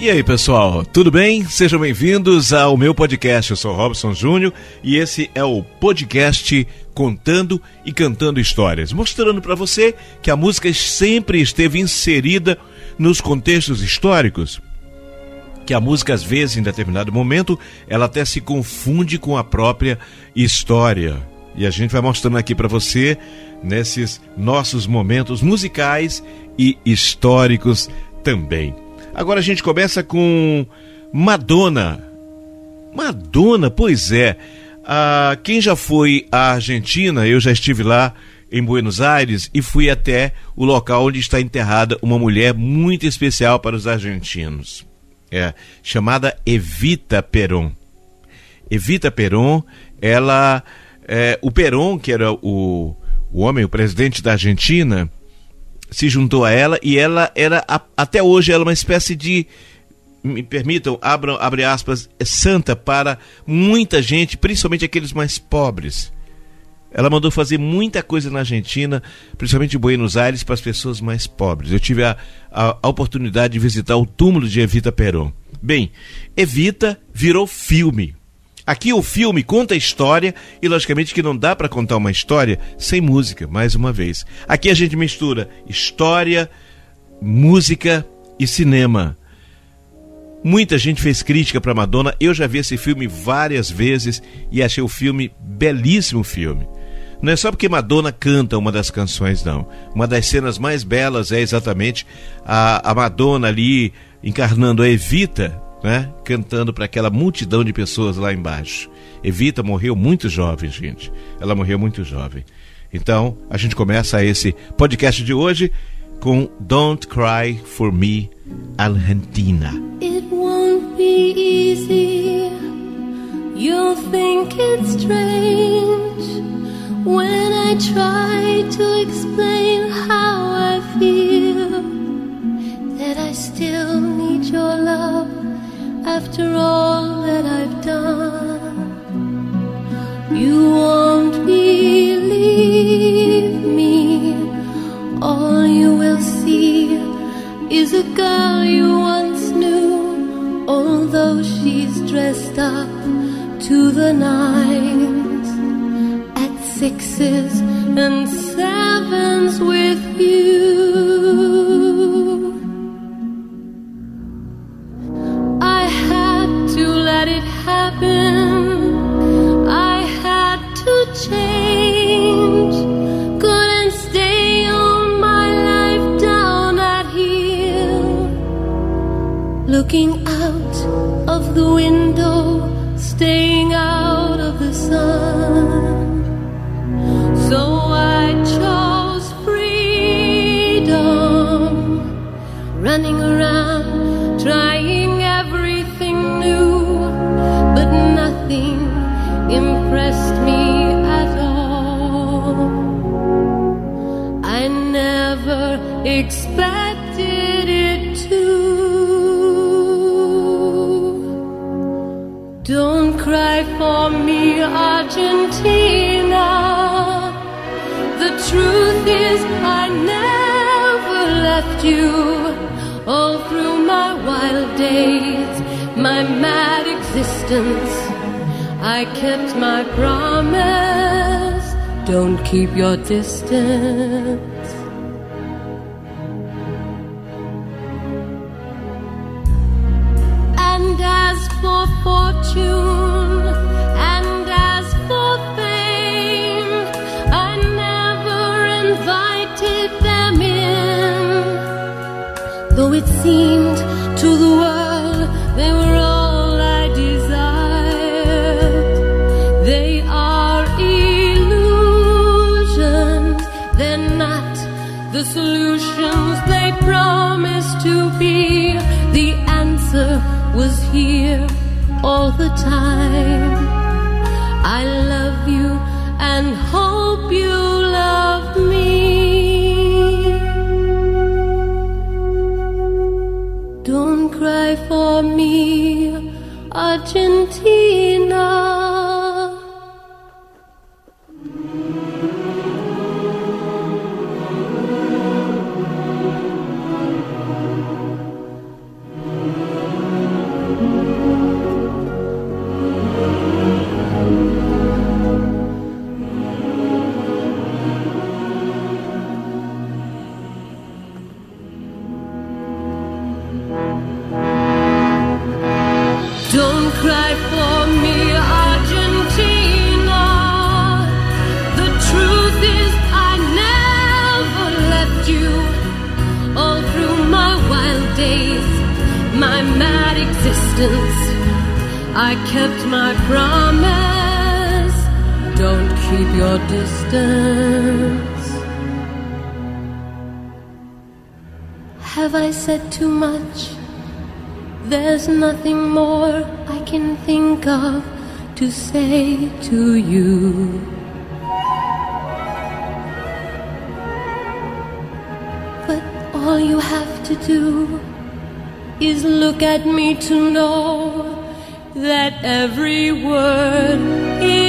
E aí, pessoal, tudo bem? Sejam bem-vindos ao meu podcast. Eu sou Robson Júnior e esse é o podcast Contando e Cantando Histórias, mostrando para você que a música sempre esteve inserida nos contextos históricos. Que a música, às vezes, em determinado momento, ela até se confunde com a própria história. E a gente vai mostrando aqui para você, nesses nossos momentos musicais e históricos também. Agora a gente começa com Madonna. Madonna, pois é. Ah, quem já foi à Argentina, eu já estive lá em Buenos Aires e fui até o local onde está enterrada uma mulher muito especial para os argentinos. É chamada Evita Peron. Evita Peron, ela, é, o Peron, que era o, o homem, o presidente da Argentina, se juntou a ela e ela era até hoje ela é uma espécie de me permitam, abram, abre aspas, é santa para muita gente, principalmente aqueles mais pobres. Ela mandou fazer muita coisa na Argentina, principalmente em Buenos Aires, para as pessoas mais pobres. Eu tive a, a, a oportunidade de visitar o túmulo de Evita Peron. Bem, Evita virou filme. Aqui o filme conta a história e, logicamente, que não dá para contar uma história sem música, mais uma vez. Aqui a gente mistura história, música e cinema. Muita gente fez crítica para Madonna. Eu já vi esse filme várias vezes e achei o filme belíssimo filme. Não é só porque Madonna canta uma das canções, não. Uma das cenas mais belas é exatamente a, a Madonna ali encarnando a Evita, né? Cantando para aquela multidão de pessoas lá embaixo. Evita morreu muito jovem, gente. Ela morreu muito jovem. Então, a gente começa esse podcast de hoje com Don't Cry for Me, Argentina. It won't be easy. You'll think it's strange when I try to explain how I feel that I still need your love. After all that I've done. You won't believe me. All you will see is a girl you once knew, although she's dressed up to the nines at sixes and sevens with you. I had to change. Couldn't stay my life down. Looking out of the window, staying out of the sun. So I chose freedom, running around, trying. Nothing impressed me at all. I never expected it to. Don't cry for me, Argentina. The truth is, I never left you. All through my wild days, my mad existence, I kept my promise. Don't keep your distance. Here all the time. To say to you. But all you have to do is look at me to know that every word is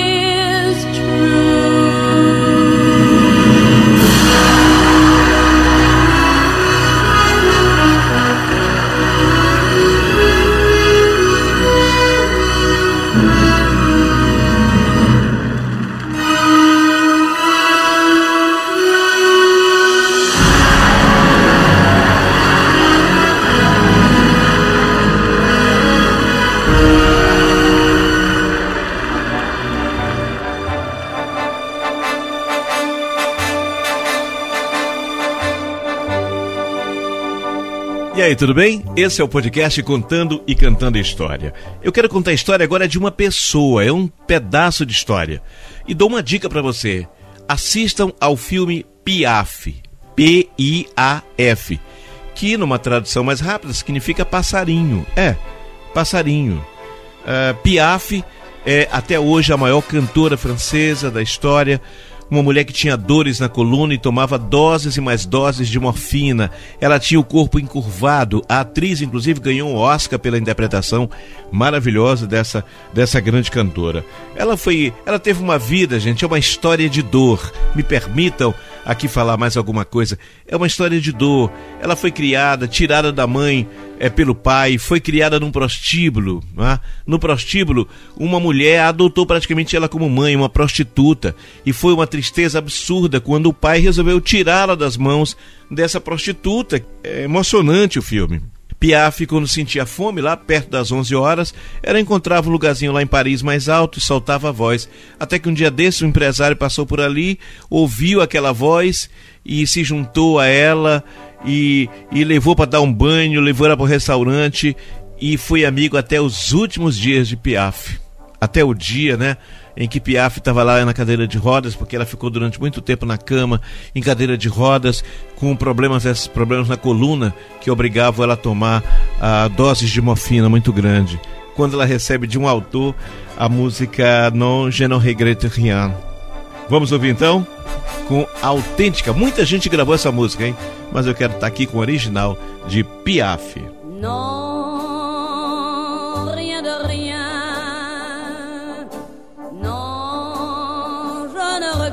aí, tudo bem? Esse é o podcast Contando e Cantando História. Eu quero contar a história agora de uma pessoa, é um pedaço de história. E dou uma dica para você. Assistam ao filme Piaf, P-I-A-F, que numa tradução mais rápida significa passarinho. É, passarinho. Uh, Piaf é até hoje a maior cantora francesa da história uma mulher que tinha dores na coluna e tomava doses e mais doses de morfina. Ela tinha o corpo encurvado. A atriz, inclusive, ganhou um Oscar pela interpretação maravilhosa dessa, dessa grande cantora. Ela foi, ela teve uma vida, gente, é uma história de dor. Me permitam aqui falar mais alguma coisa. É uma história de dor. Ela foi criada, tirada da mãe é, pelo pai, foi criada num prostíbulo. É? No prostíbulo, uma mulher adotou praticamente ela como mãe, uma prostituta. E foi uma tristeza absurda quando o pai resolveu tirá-la das mãos dessa prostituta. É emocionante o filme. Piaf, quando sentia fome, lá perto das 11 horas, ela encontrava um lugarzinho lá em Paris mais alto e soltava a voz. Até que um dia desse, um empresário passou por ali, ouviu aquela voz e se juntou a ela e, e levou para dar um banho, levou ela para o restaurante e foi amigo até os últimos dias de Piaf. Até o dia, né? Em que Piaf estava lá na cadeira de rodas, porque ela ficou durante muito tempo na cama, em cadeira de rodas, com problemas, esses problemas na coluna, que obrigavam ela a tomar uh, doses de morfina muito grande. Quando ela recebe de um autor a música Non Je ne regrette rien. Vamos ouvir então? Com autêntica. Muita gente gravou essa música, hein? Mas eu quero estar aqui com o original de Piaf.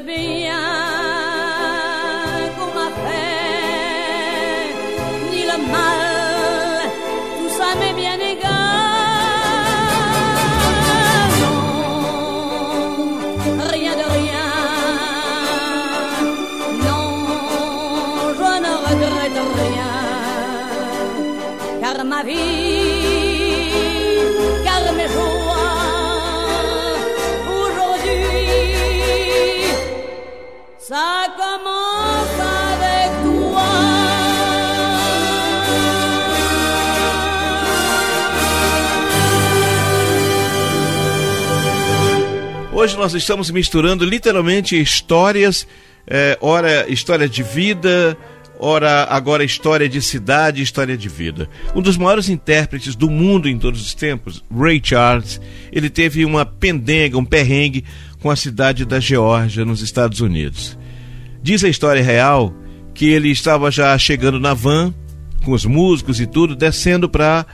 Bien hoje nós estamos misturando literalmente histórias, é, ora história de vida, ora agora história de cidade, história de vida. Um dos maiores intérpretes do mundo em todos os tempos, Ray Charles, ele teve uma pendenga, um perrengue com a cidade da Geórgia, nos Estados Unidos. Diz a história real que ele estava já chegando na van, com os músicos e tudo, descendo para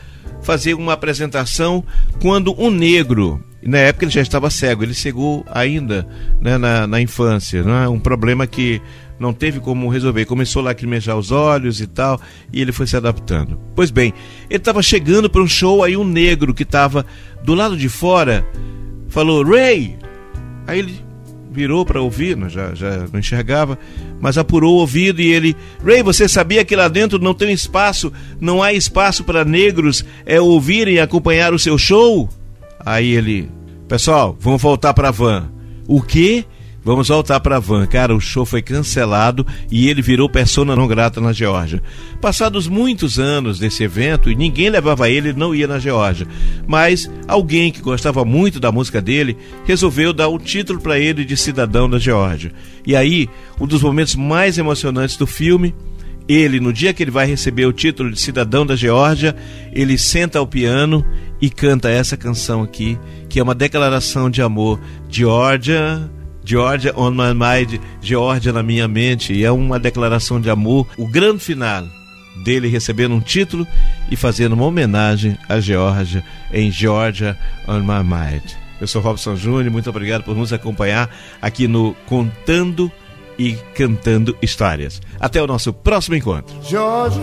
fazer uma apresentação, quando um negro, na época ele já estava cego, ele cegou ainda né, na, na infância, é? um problema que não teve como resolver. Começou a lacrimejar os olhos e tal, e ele foi se adaptando. Pois bem, ele estava chegando para um show, aí um negro que estava do lado de fora falou: Ray! Aí ele virou para ouvir, já, já não enxergava, mas apurou o ouvido e ele: Ray, você sabia que lá dentro não tem espaço, não há espaço para negros é, ouvirem e acompanhar o seu show? Aí ele: Pessoal, vamos voltar para a van. O quê? Vamos voltar para a van. Cara, o show foi cancelado e ele virou persona não grata na Geórgia. Passados muitos anos desse evento e ninguém levava ele, ele não ia na Geórgia. Mas alguém que gostava muito da música dele resolveu dar o um título para ele de cidadão da Geórgia. E aí, um dos momentos mais emocionantes do filme ele, no dia que ele vai receber o título de cidadão da Geórgia, ele senta ao piano e canta essa canção aqui, que é uma declaração de amor. Geórgia, Georgia on my mind, Georgia na minha mente, e é uma declaração de amor. O grande final dele recebendo um título e fazendo uma homenagem à Geórgia em Georgia on my mind. Eu sou Robson Júnior, muito obrigado por nos acompanhar aqui no Contando e Cantando Histórias. Até o nosso próximo encontro. Georgia,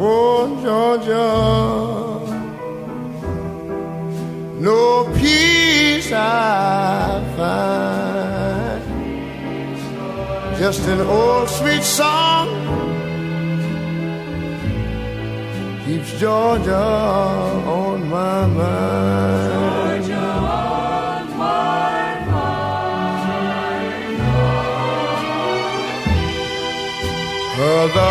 oh Georgia no peace I find. Just an old sweet song keeps Georgia on my mind. Georgia on my mind. Other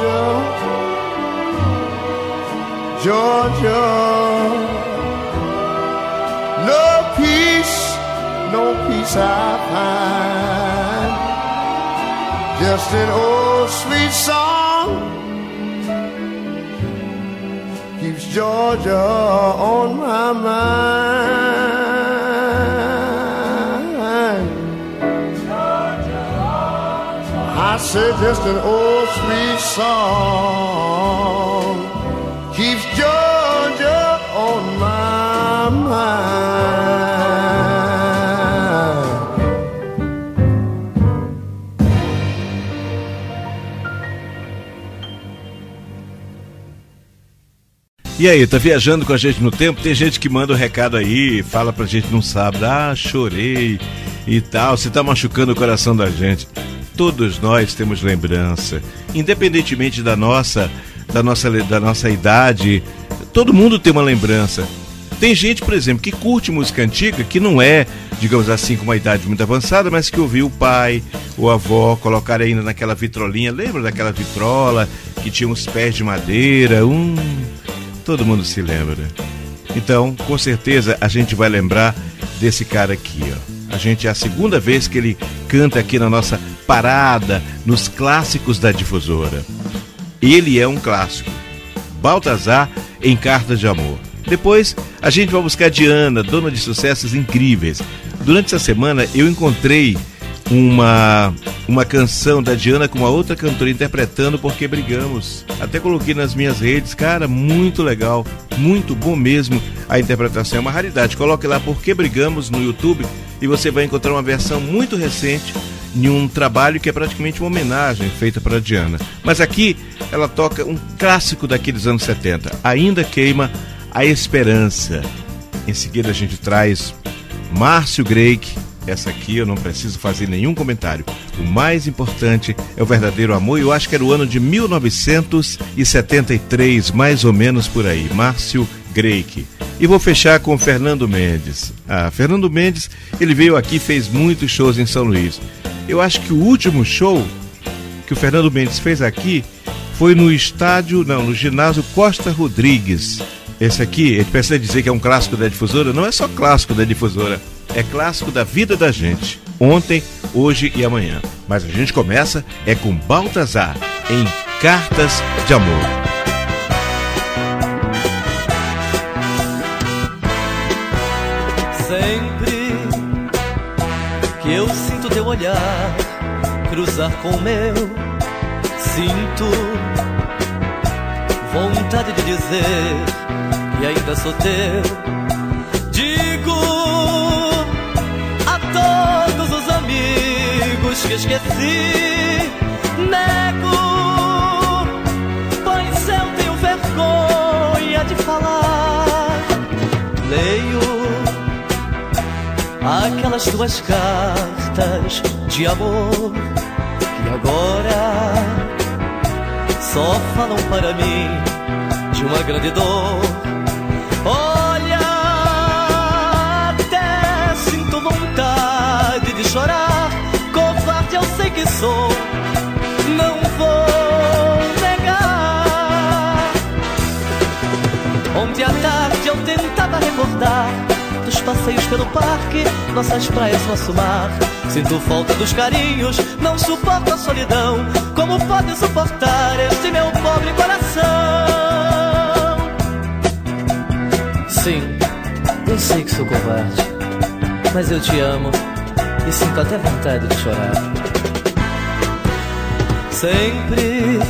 Georgia, Georgia. no peace no peace I find. Just an old sweet song keeps Georgia on my mind. say just an old sweet song keeps Georgia on my mind. E aí, tá viajando com a gente no tempo? Tem gente que manda o um recado aí, fala pra gente num sábado, ah, chorei e tal, você tá machucando o coração da gente. Todos nós temos lembrança, independentemente da nossa, da nossa, da nossa idade, todo mundo tem uma lembrança. Tem gente, por exemplo, que curte música antiga, que não é, digamos assim, com uma idade muito avançada, mas que ouviu o pai, o avó colocar ainda naquela vitrolinha. Lembra daquela vitrola que tinha uns pés de madeira? Um todo mundo se lembra. Então, com certeza, a gente vai lembrar desse cara aqui, ó. A gente é a segunda vez que ele canta aqui na nossa parada nos clássicos da difusora. Ele é um clássico. Baltazar em Cartas de Amor. Depois, a gente vai buscar Diana, dona de sucessos incríveis. Durante essa semana, eu encontrei uma uma canção da Diana com uma outra cantora interpretando Porque Brigamos. Até coloquei nas minhas redes, cara, muito legal, muito bom mesmo. A interpretação é uma raridade. Coloque lá Porque Brigamos no YouTube e você vai encontrar uma versão muito recente em um trabalho que é praticamente uma homenagem feita para Diana. Mas aqui ela toca um clássico daqueles anos 70, Ainda Queima a Esperança. Em seguida a gente traz Márcio Greik essa aqui eu não preciso fazer nenhum comentário. O mais importante é o verdadeiro amor. Eu acho que era o ano de 1973, mais ou menos por aí. Márcio Greik. E vou fechar com Fernando Mendes. Ah, Fernando Mendes, ele veio aqui fez muitos shows em São Luís. Eu acho que o último show que o Fernando Mendes fez aqui foi no estádio, não, no ginásio Costa Rodrigues. Esse aqui, ele precisa dizer que é um clássico da difusora, não é só clássico da difusora é clássico da vida da gente, ontem, hoje e amanhã. Mas a gente começa é com Baltazar, em Cartas de Amor. Olhar cruzar com o meu, sinto vontade de dizer que ainda sou teu amigos que esqueci. Nego, pois eu tenho vergonha de falar. Leio aquelas tuas cartas de amor que agora só falam para mim de uma grande dor. Olha, até sinto vontade de chorar que sou, não vou negar. Ontem à passeios pelo parque, nossas praias, nosso mar. Sinto falta dos carinhos, não suporto a solidão. Como pode suportar este meu pobre coração? Sim, eu sei que sou covarde, mas eu te amo e sinto até vontade de chorar. Sempre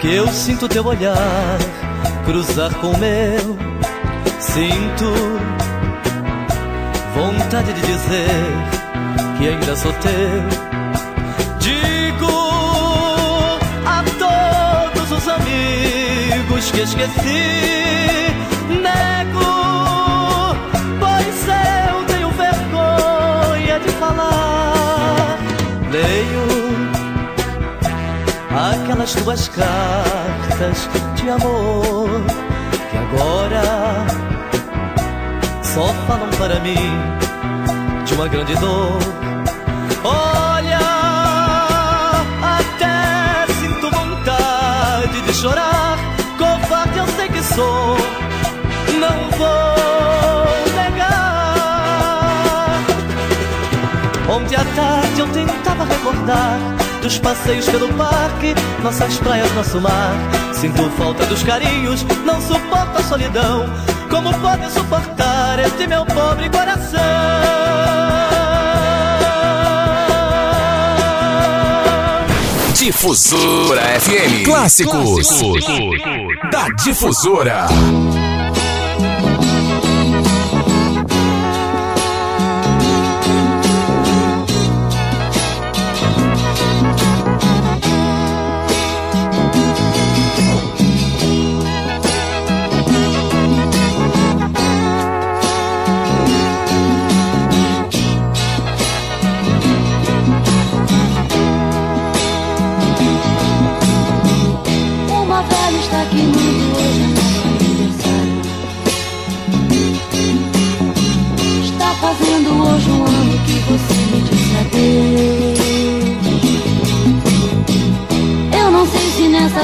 que eu sinto teu olhar cruzar com o meu, sinto vontade de dizer que ainda sou teu. Digo a todos os amigos que esqueci, nego, pois eu tenho vergonha de falar. Leio aquelas tuas cartas de amor que agora só falam para mim uma grande dor. Olha, até sinto vontade de chorar, covarde eu sei que sou, não vou negar. Ontem à tarde eu tentava recordar dos passeios pelo parque, nossas praias, nosso mar. Sinto falta dos carinhos, não suporto a solidão. Como pode suportar este meu pobre coração? Difusora FM Clássicos, Clássicos. da Difusora.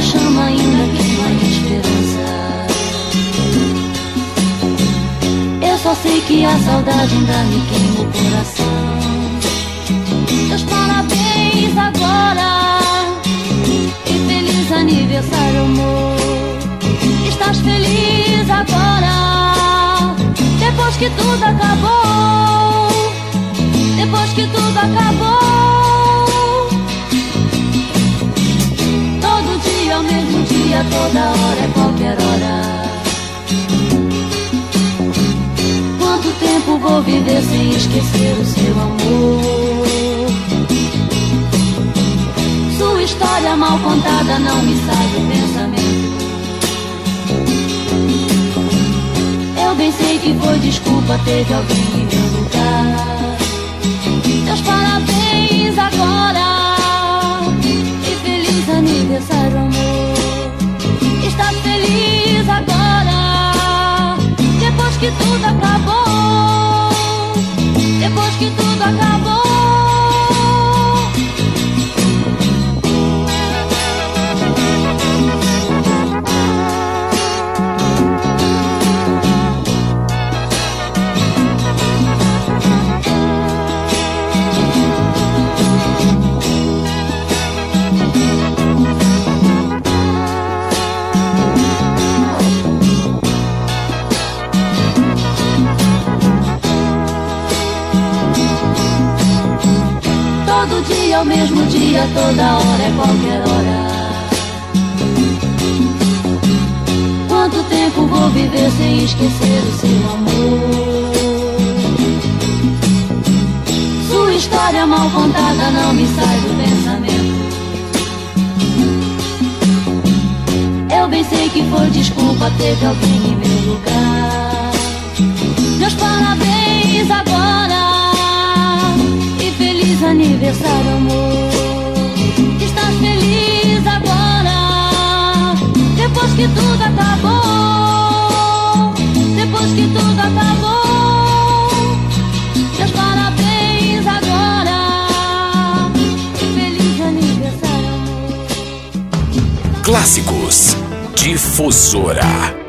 Chama ainda queima a esperança. Eu só sei que a saudade ainda me queima o coração. Meus parabéns agora e feliz aniversário, amor. Estás feliz agora? Depois que tudo acabou, depois que tudo acabou. Dia, toda hora, é qualquer hora. Quanto tempo vou viver sem esquecer o seu amor? Sua história mal contada não me sai do pensamento. Eu bem sei que foi desculpa, teve alguém que tudo acabou. Depois que tudo acabou. Dia, ao mesmo dia, toda hora, é qualquer hora. Quanto tempo vou viver sem esquecer o seu amor? Sua história mal contada não me sai do pensamento. Eu bem sei que foi desculpa, teve alguém em meu lugar. Meus parabéns agora aniversário, amor. Estás feliz agora, depois que tudo acabou. Depois que tudo acabou. Meus parabéns agora feliz aniversário, amor. Clássicos Difusora.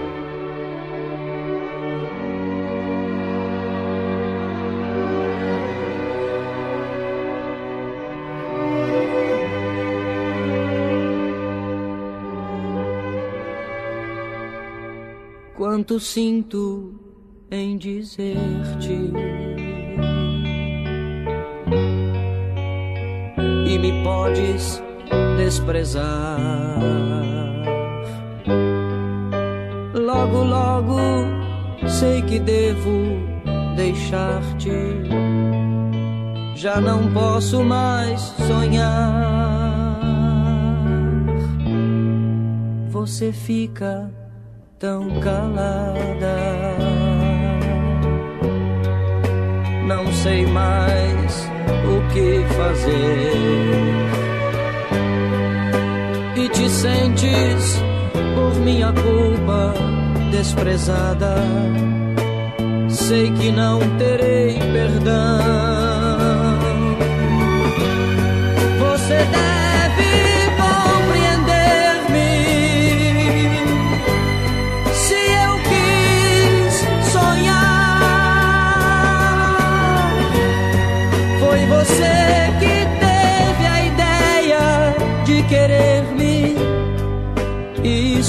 Quanto sinto em dizer-te e me podes desprezar. Logo, logo sei que devo deixar-te. Já não posso mais sonhar. Você fica tão calada. Não sei mais o que fazer. E te sentes por minha culpa desprezada. Sei que não terei perdão. Você deve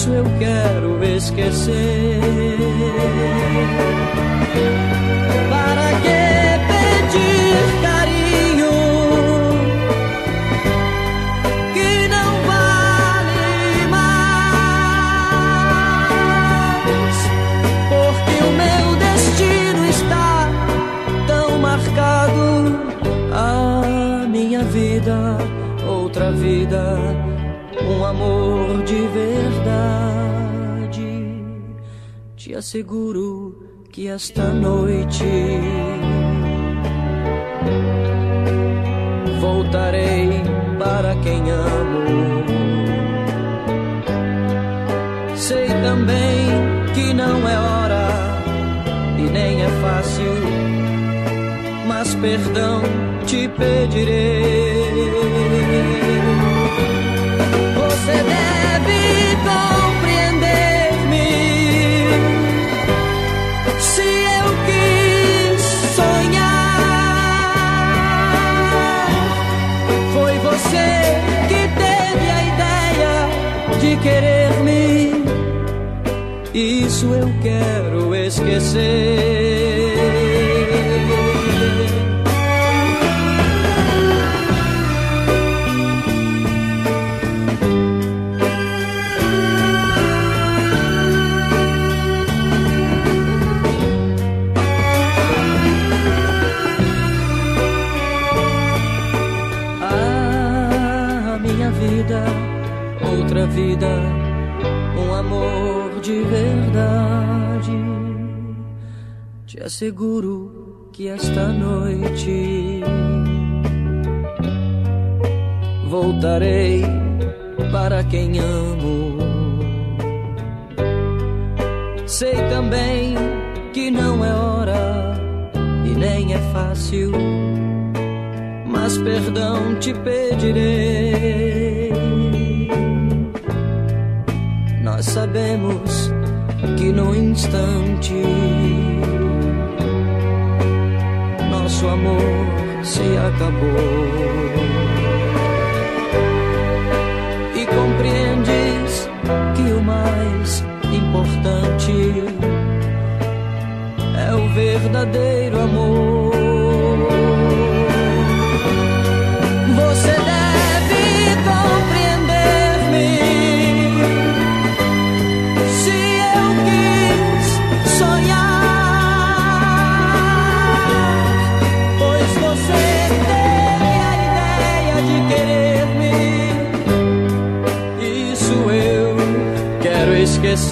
Isso eu quero esquecer. Para que pedir carinho que não vale mais? Porque o meu destino está tão marcado. A minha vida, outra vida, um amor de verdade. Asseguro que esta noite voltarei para quem amo. Sei também que não é hora e nem é fácil mas perdão te pedirei. Esquecer. Asseguro que esta noite voltarei para quem amo. Sei também que não é hora e nem é fácil mas perdão te pedirei. Nós sabemos que no instante nosso amor se acabou. E compreendes que o mais importante é o verdadeiro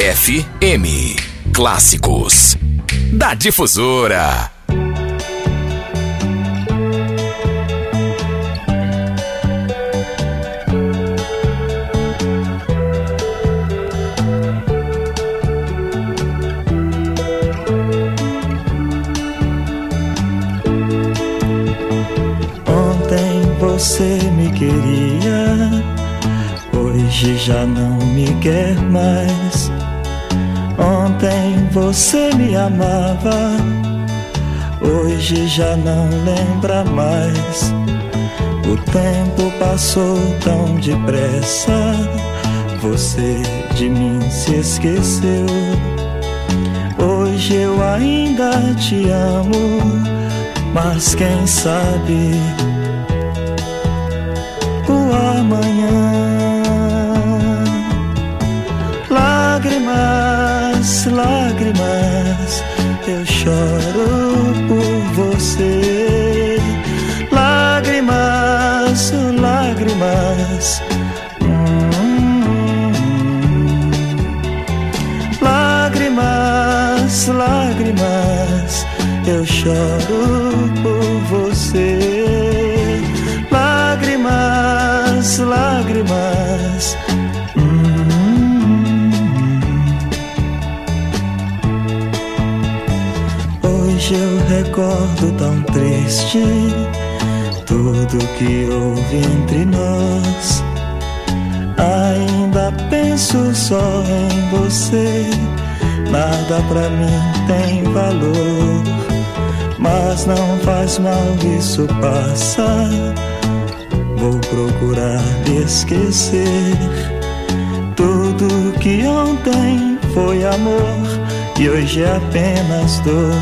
FM. Clássicos. Da Difusora. Ontem você me queria, hoje já não me quer mais. Você me amava, hoje já não lembra mais. O tempo passou tão depressa, você de mim se esqueceu. Hoje eu ainda te amo, mas quem sabe Lágrimas, lágrimas. hum. Hoje eu recordo tão triste tudo que houve entre nós. Ainda penso só em você, nada pra mim tem valor. Mas não faz mal, isso passa. Vou procurar esquecer. Tudo que ontem foi amor e hoje é apenas dor.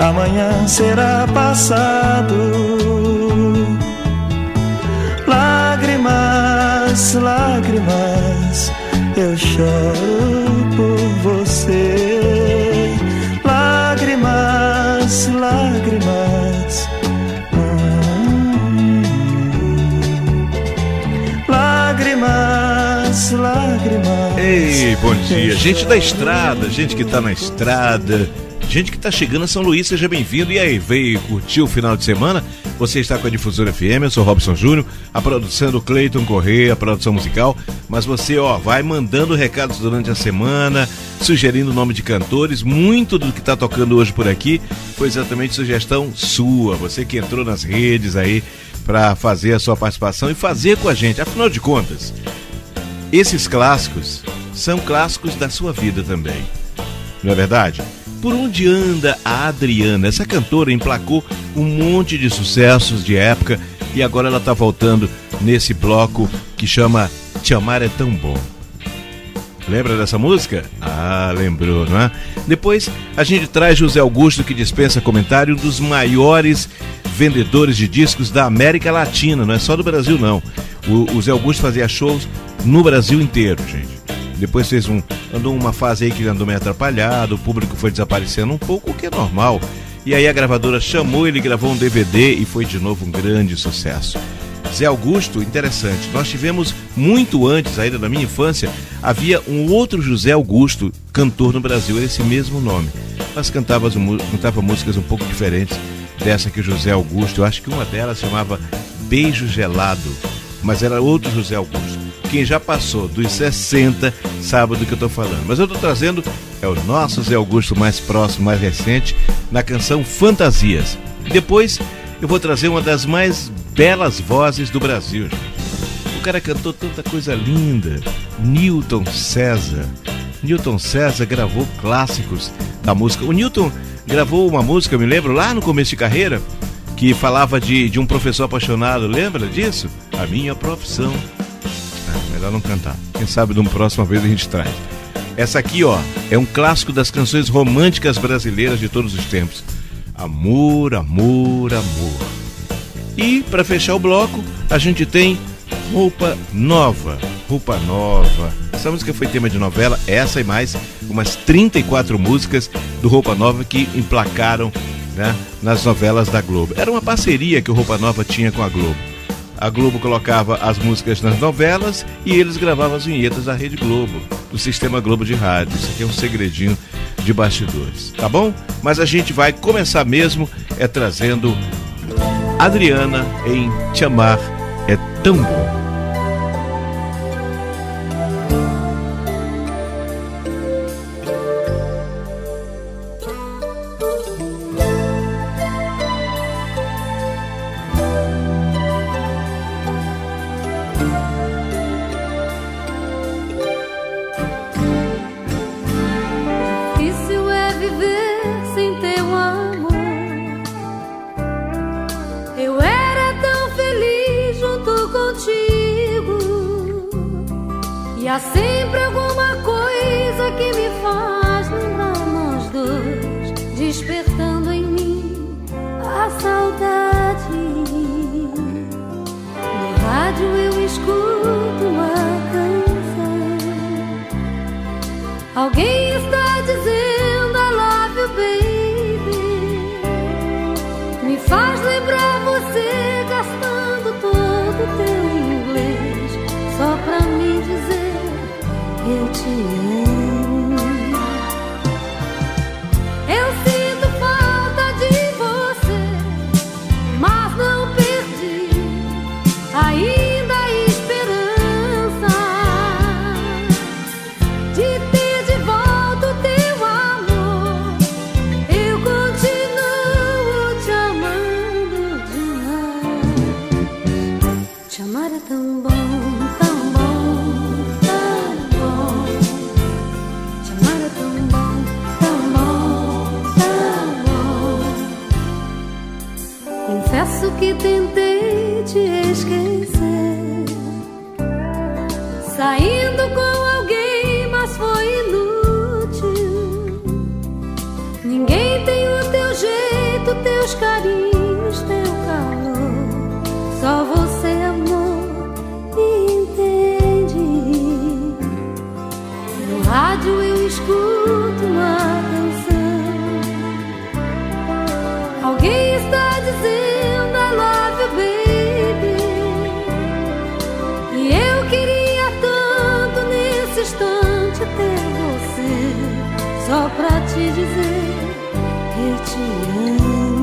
Amanhã será passado. Lágrimas, lágrimas, eu choro por você. Lágrimas, lágrimas, Ei, bom dia. Gente da estrada, gente que tá na estrada, gente que tá chegando a São Luís, seja bem-vindo. E aí, veio curtir o final de semana? Você está com a Difusora FM, eu sou Robson Júnior, a produção do Cleiton Corrêa, a produção musical. Mas você, ó, vai mandando recados durante a semana, sugerindo o nome de cantores. Muito do que tá tocando hoje por aqui foi exatamente sugestão sua. Você que entrou nas redes aí para fazer a sua participação e fazer com a gente. Afinal de contas, esses clássicos são clássicos da sua vida também. Não é verdade? Por onde anda a Adriana? Essa cantora emplacou um monte de sucessos de época e agora ela está voltando nesse bloco que chama Te Amar é Tão Bom. Lembra dessa música? Ah, lembrou, não é? Depois a gente traz José Augusto que dispensa comentário, um dos maiores vendedores de discos da América Latina, não é só do Brasil não. O, Zé Augusto fazia shows no Brasil inteiro, gente. Depois fez um. Andou uma fase aí que andou meio atrapalhado, o público foi desaparecendo um pouco, o que é normal. E aí a gravadora chamou, ele gravou um DVD e foi de novo um grande sucesso. Zé Augusto, interessante. Nós tivemos muito antes, ainda na minha infância, havia um outro José Augusto, cantor no Brasil, era esse mesmo nome. Mas cantava, cantava músicas um pouco diferentes dessa que o José Augusto. Eu acho que uma delas chamava Beijo Gelado, mas era outro José Augusto. Quem já passou dos 60 sabe do que eu estou falando. Mas eu estou trazendo é o nosso Zé Augusto mais próximo, mais recente, na canção Fantasias. Depois eu vou trazer uma das mais belas vozes do Brasil. O cara cantou tanta coisa linda. Newton César. Newton César gravou clássicos da música. O Newton gravou uma música, eu me lembro, lá no começo de carreira, que falava de, de um professor apaixonado, lembra disso? A minha profissão. Não cantar. Quem sabe de uma próxima vez a gente traz. Essa aqui, ó, é um clássico das canções românticas brasileiras de todos os tempos. Amor, amor, amor. E para fechar o bloco, a gente tem Roupa Nova. Roupa Nova. Essa música foi tema de novela, essa e mais umas 34 músicas do Roupa Nova que emplacaram né, nas novelas da Globo. Era uma parceria que o Roupa Nova tinha com a Globo. A Globo colocava as músicas nas novelas e eles gravavam as vinhetas da Rede Globo, do Sistema Globo de Rádio. Isso aqui é um segredinho de bastidores, tá bom? Mas a gente vai começar mesmo é trazendo Adriana em Te Amar é Tão Bom. só pra te dizer que te amo.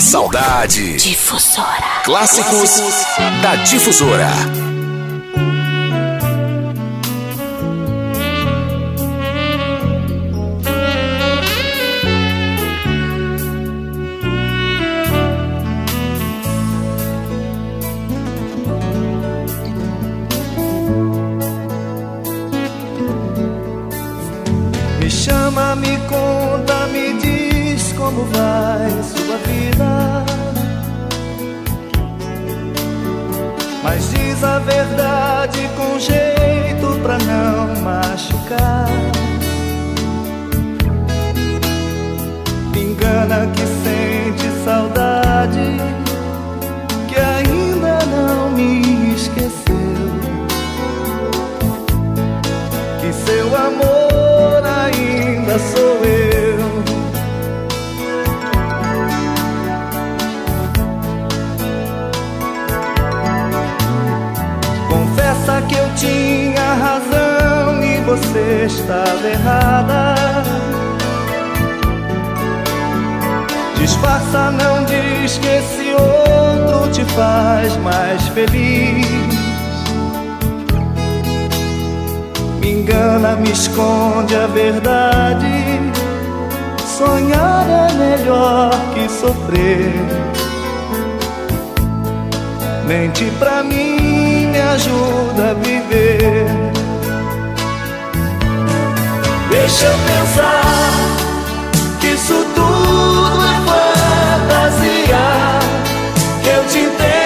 Saudade. Difusora. Clássicos da Difusora. disfarça, não diz que esse outro te faz mais feliz. Me engana, me esconde a verdade. Sonhar é melhor que sofrer. Mente pra mim, me ajuda a viver. Deixa eu pensar que isso tudo é noite.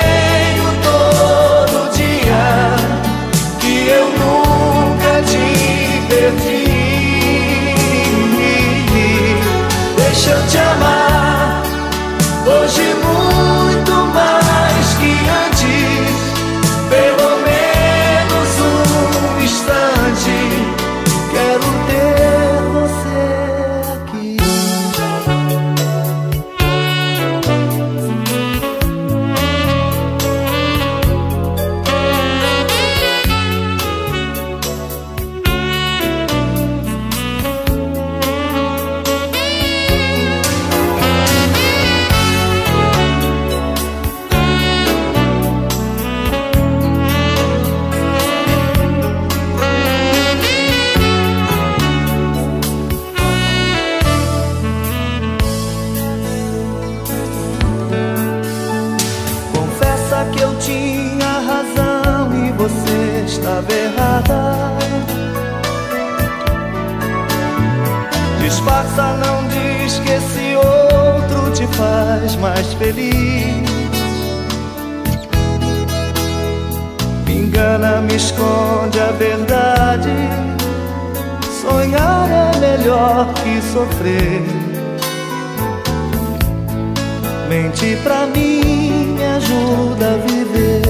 esconde a verdade. Sonhar é melhor que sofrer. Mente pra mim, me ajuda a viver.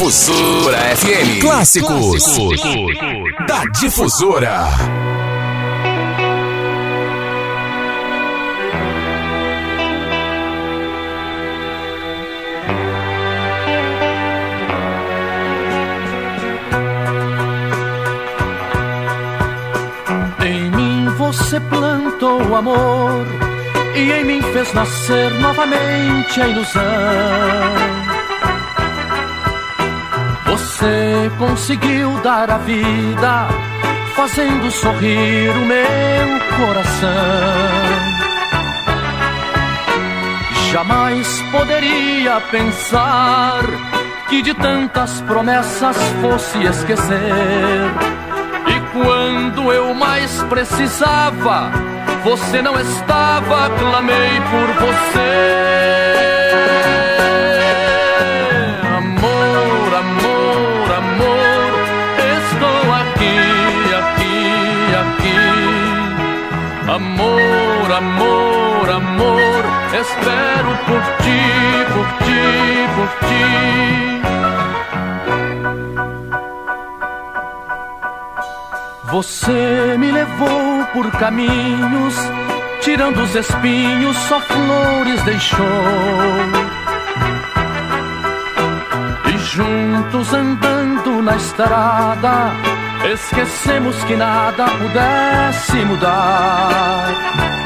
Difusora FM. Clássicos da Difusora. Em mim você plantou o amor e em mim fez nascer novamente a ilusão. Você conseguiu dar a vida, fazendo sorrir o meu coração. Jamais poderia pensar que de tantas promessas fosse esquecer. E quando eu mais precisava, você não estava, clamei por você. Amor, amor, amor, espero por ti, por ti, por ti. Você me levou por caminhos, tirando os espinhos, só flores deixou. E juntos andando na estrada, esquecemos que nada pudesse mudar.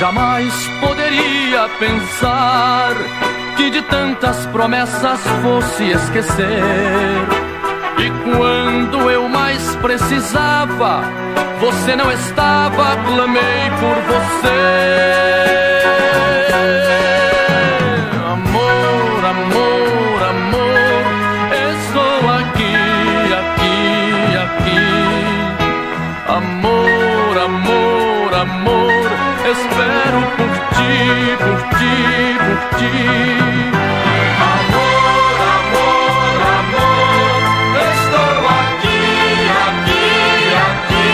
Jamais poderia pensar que de tantas promessas fosse esquecer. E quando eu mais precisava, você não estava, clamei por você. Amor, amor, ti, por ti, por ti. Amor, amor, amor, estou aqui, aqui, aqui.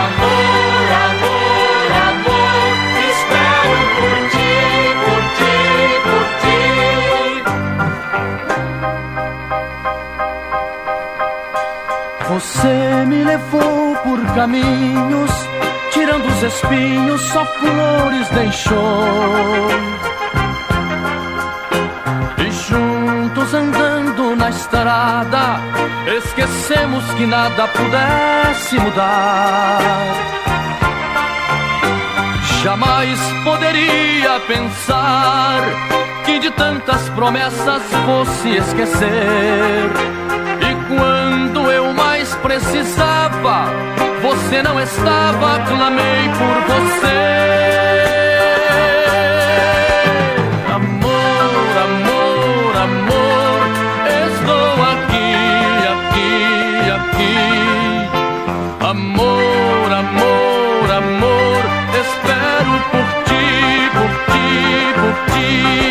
Amor, amor, amor, espero por ti, por ti, por ti. Você me levou por caminhos, tirando os espinhos, só flores deixou. E juntos andando na estrada, esquecemos que nada pudesse mudar. Jamais poderia pensar que de tantas promessas fosse esquecer. E quando eu mais precisava, você não estava, clamei por você. Amor, amor, amor, estou aqui, aqui, aqui. Amor, amor, amor, espero por ti, por ti, por ti.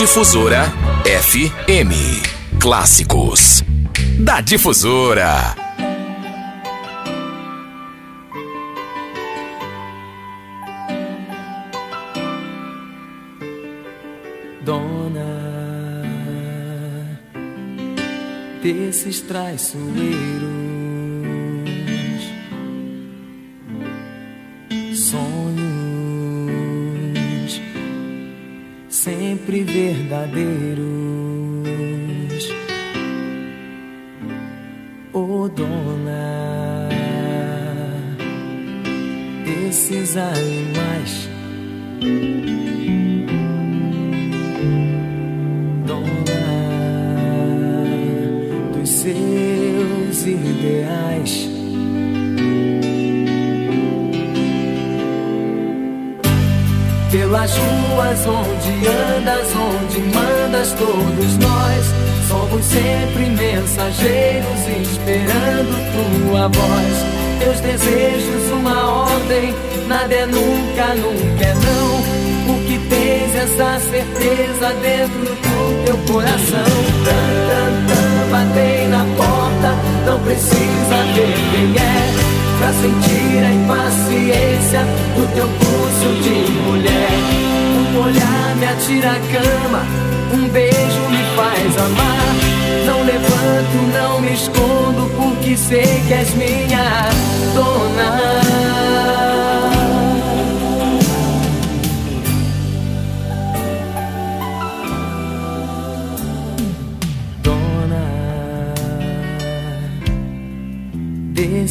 Difusora FM. Clássicos da Difusora. Dona desses traiçoeiros,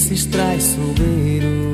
desses traiçoeiros,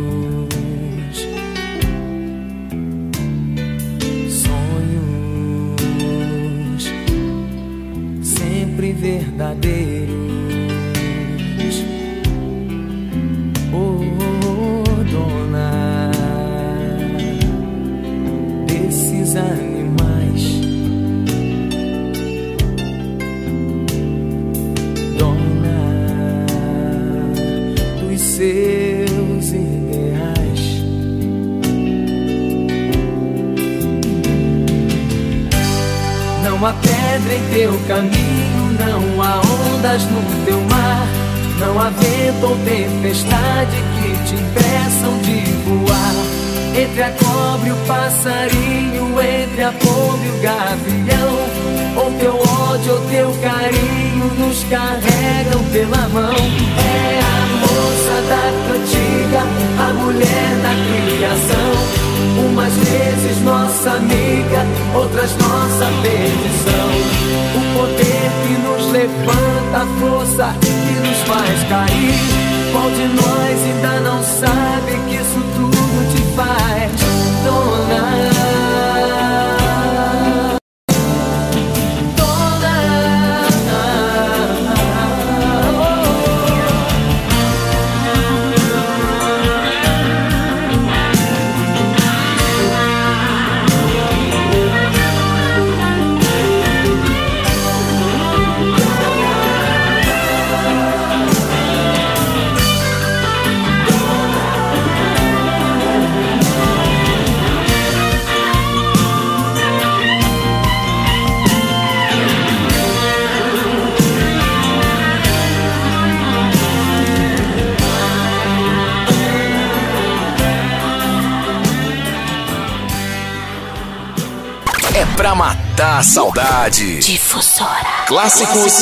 Clássicos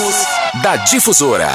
da Difusora.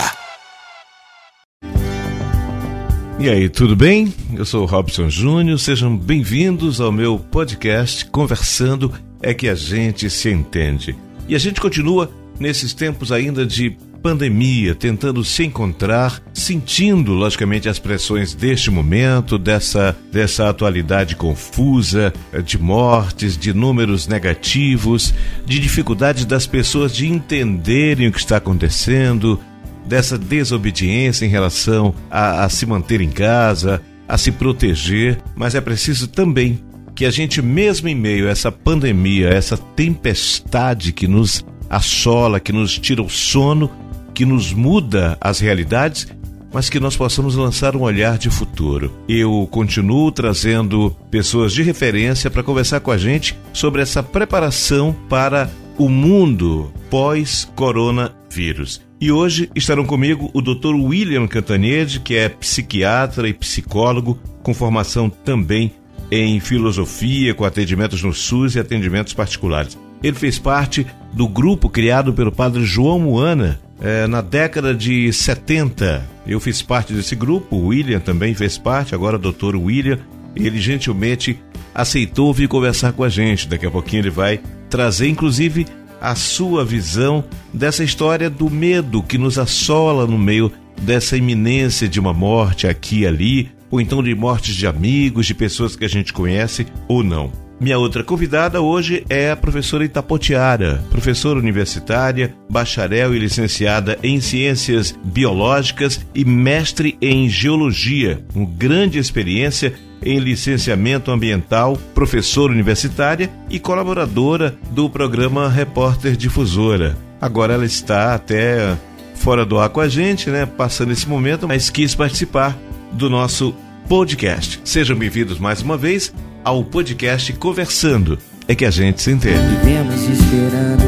E aí, tudo bem? Eu sou Robson Júnior, sejam bem-vindos ao meu podcast Conversando é que a gente se entende. E a gente continua nesses tempos ainda de pandemia, tentando se encontrar, sentindo, logicamente, as pressões deste momento, dessa, dessa atualidade confusa, eh, de mortes, de números negativos, de dificuldade das pessoas de entenderem o que está acontecendo, dessa desobediência em relação a, a se manter em casa, a se proteger, mas é preciso também que a gente, mesmo em meio a essa pandemia, essa tempestade que nos assola, que nos tira o sono, que nos muda as realidades, mas que nós possamos lançar um olhar de futuro. Eu continuo trazendo pessoas de referência para conversar com a gente sobre essa preparação para o mundo pós-coronavírus. E hoje estarão comigo o Dr. William Cantanhede, que é psiquiatra e psicólogo, com formação também em filosofia, com atendimentos no SUS e atendimentos particulares. Ele fez parte do grupo criado pelo padre João Moana é, na década de 70. Eu fiz parte desse grupo, o William também fez parte, agora o Dr. William. Ele gentilmente aceitou vir conversar com a gente. Daqui a pouquinho ele vai trazer, inclusive, a sua visão dessa história do medo que nos assola no meio dessa iminência de uma morte aqui e ali, ou então de mortes de amigos, de pessoas que a gente conhece ou não. Minha outra convidada hoje é a professora Itapotiara, professora universitária, bacharel e licenciada em Ciências Biológicas e mestre em Geologia, com grande experiência em licenciamento ambiental, professora universitária e colaboradora do programa Repórter Difusora. Agora ela está até fora do ar com a gente, né, passando esse momento, mas quis participar do nosso podcast. Sejam bem-vindos mais uma vez ao podcast Conversando. É que a gente se entende. Vivemos esperando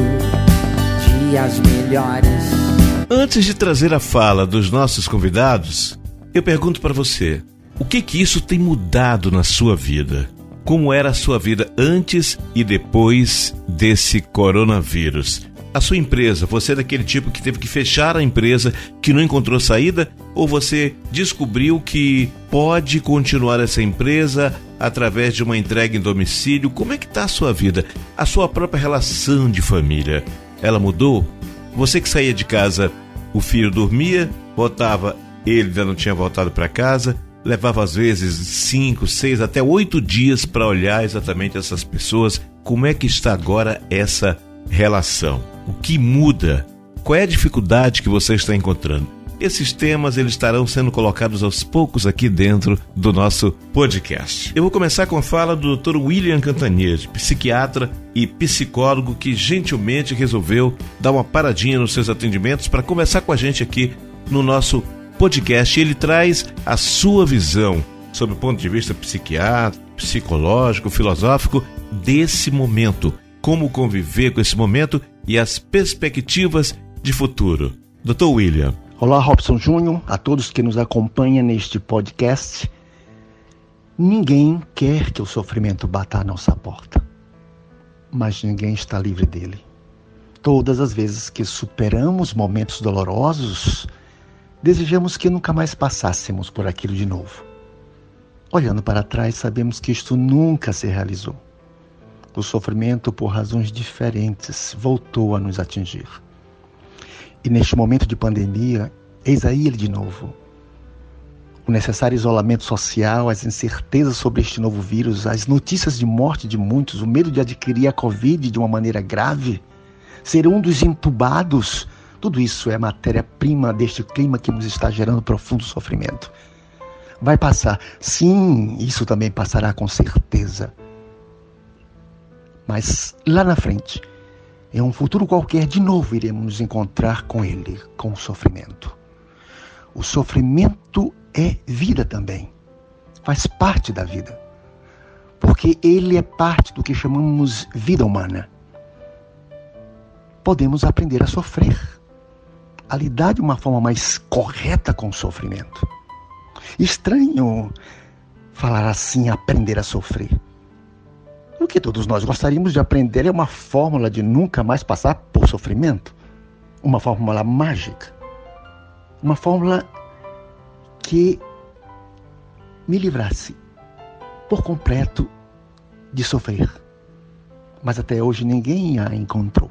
dias melhores. Antes de trazer a fala dos nossos convidados, eu pergunto para você: o que que isso tem mudado na sua vida? Como era a sua vida antes e depois desse coronavírus? A sua empresa, você é daquele tipo que teve que fechar a empresa, que não encontrou saída? Ou você descobriu que pode continuar essa empresa através de uma entrega em domicílio? Como é que está a sua vida? A sua própria relação de família, ela mudou? Você que saía de casa, o filho dormia, voltava, ele ainda não tinha voltado para casa, levava às vezes cinco, seis, até oito dias para olhar exatamente essas pessoas. Como é que está agora essa relação? O que muda? Qual é a dificuldade que você está encontrando? Esses temas eles estarão sendo colocados aos poucos aqui dentro do nosso podcast. Eu vou começar com a fala do Dr. William Cantanhede, psiquiatra e psicólogo que gentilmente resolveu dar uma paradinha nos seus atendimentos para conversar com a gente aqui no nosso podcast. Ele traz a sua visão sob o ponto de vista psiquiátrico, psicológico, filosófico desse momento como conviver com esse momento e as perspectivas de futuro. Dr. William. Olá, Robson Júnior, a todos que nos acompanham neste podcast. Ninguém quer que o sofrimento bata à nossa porta, mas ninguém está livre dele. Todas as vezes que superamos momentos dolorosos, desejamos que nunca mais passássemos por aquilo de novo. Olhando para trás, sabemos que isto nunca se realizou. O sofrimento, por razões diferentes, voltou a nos atingir. E neste momento de pandemia, eis aí ele de novo. O necessário isolamento social, as incertezas sobre este novo vírus, as notícias de morte de muitos, o medo de adquirir a Covid de uma maneira grave, ser um dos entubados, tudo isso é matéria-prima deste clima que nos está gerando profundo sofrimento. Vai passar. Sim, isso também passará com certeza. Mas lá na frente, em um futuro qualquer, de novo iremos nos encontrar com Ele, com o sofrimento. O sofrimento é vida também, faz parte da vida, porque ele é parte do que chamamos vida humana. Podemos aprender a sofrer, a lidar de uma forma mais correta com o sofrimento. Estranho falar assim, aprender a sofrer. O que todos nós gostaríamos de aprender é uma fórmula de nunca mais passar por sofrimento. Uma fórmula mágica. Uma fórmula que me livrasse por completo de sofrer. Mas até hoje ninguém a encontrou.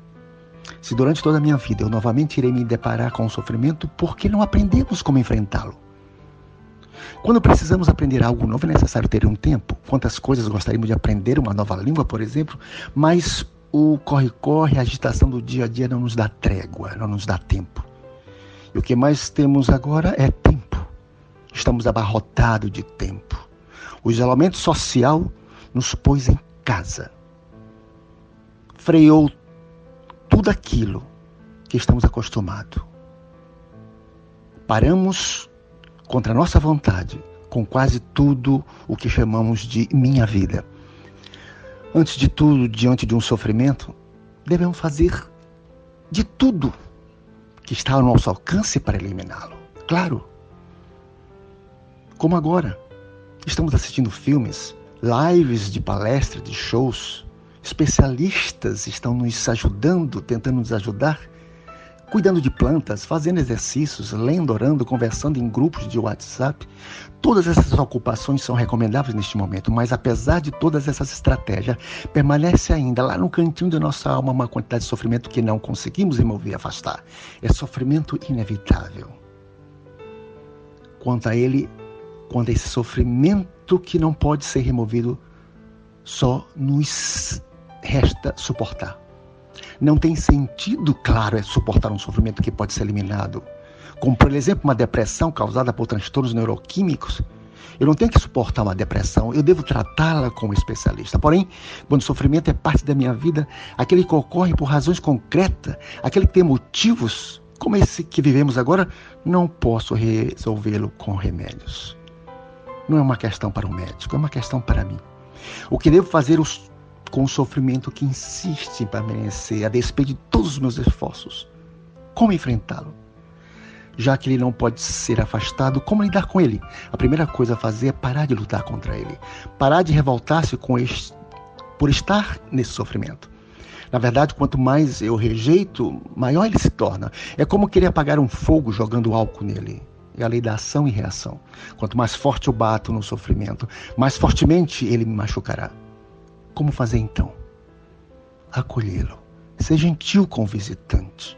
Se durante toda a minha vida eu novamente irei me deparar com o sofrimento, por que não aprendemos como enfrentá-lo? Quando precisamos aprender algo novo, é necessário ter um tempo. Quantas coisas gostaríamos de aprender, uma nova língua, por exemplo, mas o corre-corre, a agitação do dia a dia não nos dá trégua, não nos dá tempo. E o que mais temos agora é tempo. Estamos abarrotados de tempo. O isolamento social nos pôs em casa. Freou tudo aquilo que estamos acostumados. Paramos contra a nossa vontade com quase tudo o que chamamos de minha vida. Antes de tudo, diante de um sofrimento, devemos fazer de tudo que está ao nosso alcance para eliminá-lo. Claro. Como agora, estamos assistindo filmes, lives de palestra, de shows, especialistas estão nos ajudando, tentando nos ajudar cuidando de plantas, fazendo exercícios, lendo, orando, conversando em grupos de WhatsApp. Todas essas ocupações são recomendáveis neste momento, mas apesar de todas essas estratégias, permanece ainda lá no cantinho da nossa alma uma quantidade de sofrimento que não conseguimos remover e afastar. É sofrimento inevitável. Quanto a ele, quanto a esse sofrimento que não pode ser removido, só nos resta suportar. Não tem sentido, claro, é suportar um sofrimento que pode ser eliminado. Como, por exemplo, uma depressão causada por transtornos neuroquímicos. Eu não tenho que suportar uma depressão, eu devo tratá-la como especialista. Porém, quando o sofrimento é parte da minha vida, aquele que ocorre por razões concretas, aquele que tem motivos, como esse que vivemos agora, não posso resolvê-lo com remédios. Não é uma questão para o médico, é uma questão para mim. O que devo fazer os com o sofrimento que insiste em permanecer a despeito de todos os meus esforços. Como enfrentá-lo? Já que ele não pode ser afastado, como lidar com ele? A primeira coisa a fazer é parar de lutar contra ele, parar de revoltar-se com este, por estar nesse sofrimento. Na verdade, quanto mais eu rejeito, maior ele se torna. É como querer apagar um fogo jogando álcool nele. É a lei da ação e reação. Quanto mais forte eu bato no sofrimento, mais fortemente ele me machucará. Como fazer então? Acolhê-lo. Ser gentil com o visitante.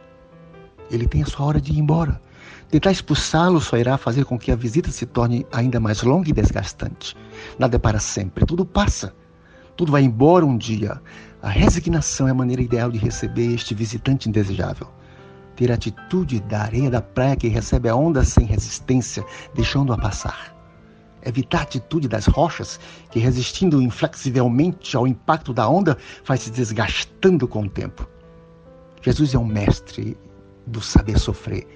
Ele tem a sua hora de ir embora. Tentar expulsá-lo só irá fazer com que a visita se torne ainda mais longa e desgastante. Nada é para sempre, tudo passa. Tudo vai embora um dia. A resignação é a maneira ideal de receber este visitante indesejável. Ter a atitude da areia da praia que recebe a onda sem resistência, deixando-a passar evitar a atitude das rochas, que resistindo inflexivelmente ao impacto da onda, vai se desgastando com o tempo. Jesus é um mestre do saber sofrer.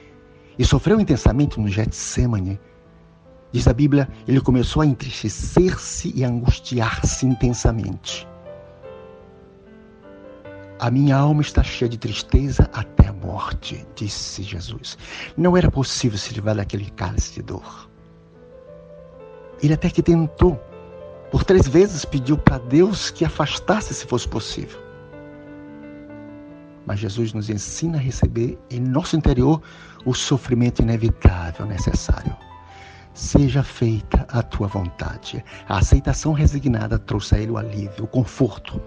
E sofreu intensamente no Getsemane. Diz a Bíblia, ele começou a entristecer-se e angustiar-se intensamente. A minha alma está cheia de tristeza até a morte, disse Jesus. Não era possível se livrar daquele cálice de dor. Ele até que tentou. Por três vezes pediu para Deus que afastasse se fosse possível. Mas Jesus nos ensina a receber em nosso interior o sofrimento inevitável necessário. Seja feita a tua vontade. A aceitação resignada trouxe a ele o alívio, o conforto.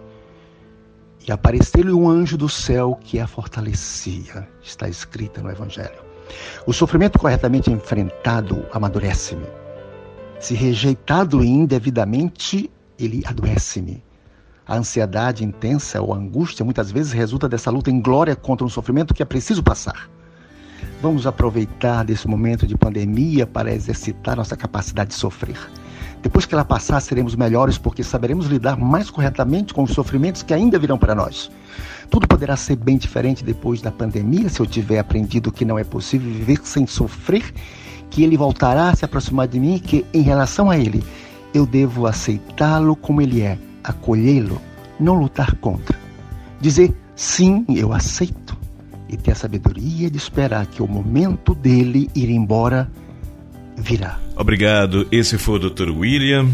E apareceu-lhe um anjo do céu que a fortalecia. Está escrita no Evangelho. O sofrimento corretamente enfrentado amadurece-me se rejeitado indevidamente, ele adoece-me. A ansiedade intensa ou a angústia muitas vezes resulta dessa luta em glória contra um sofrimento que é preciso passar. Vamos aproveitar desse momento de pandemia para exercitar nossa capacidade de sofrer. Depois que ela passar, seremos melhores porque saberemos lidar mais corretamente com os sofrimentos que ainda virão para nós. Tudo poderá ser bem diferente depois da pandemia se eu tiver aprendido que não é possível viver sem sofrer que ele voltará a se aproximar de mim, que em relação a ele, eu devo aceitá-lo como ele é, acolhê-lo, não lutar contra. Dizer sim, eu aceito, e ter a sabedoria de esperar que o momento dele ir embora virá. Obrigado. Esse foi o Dr. William,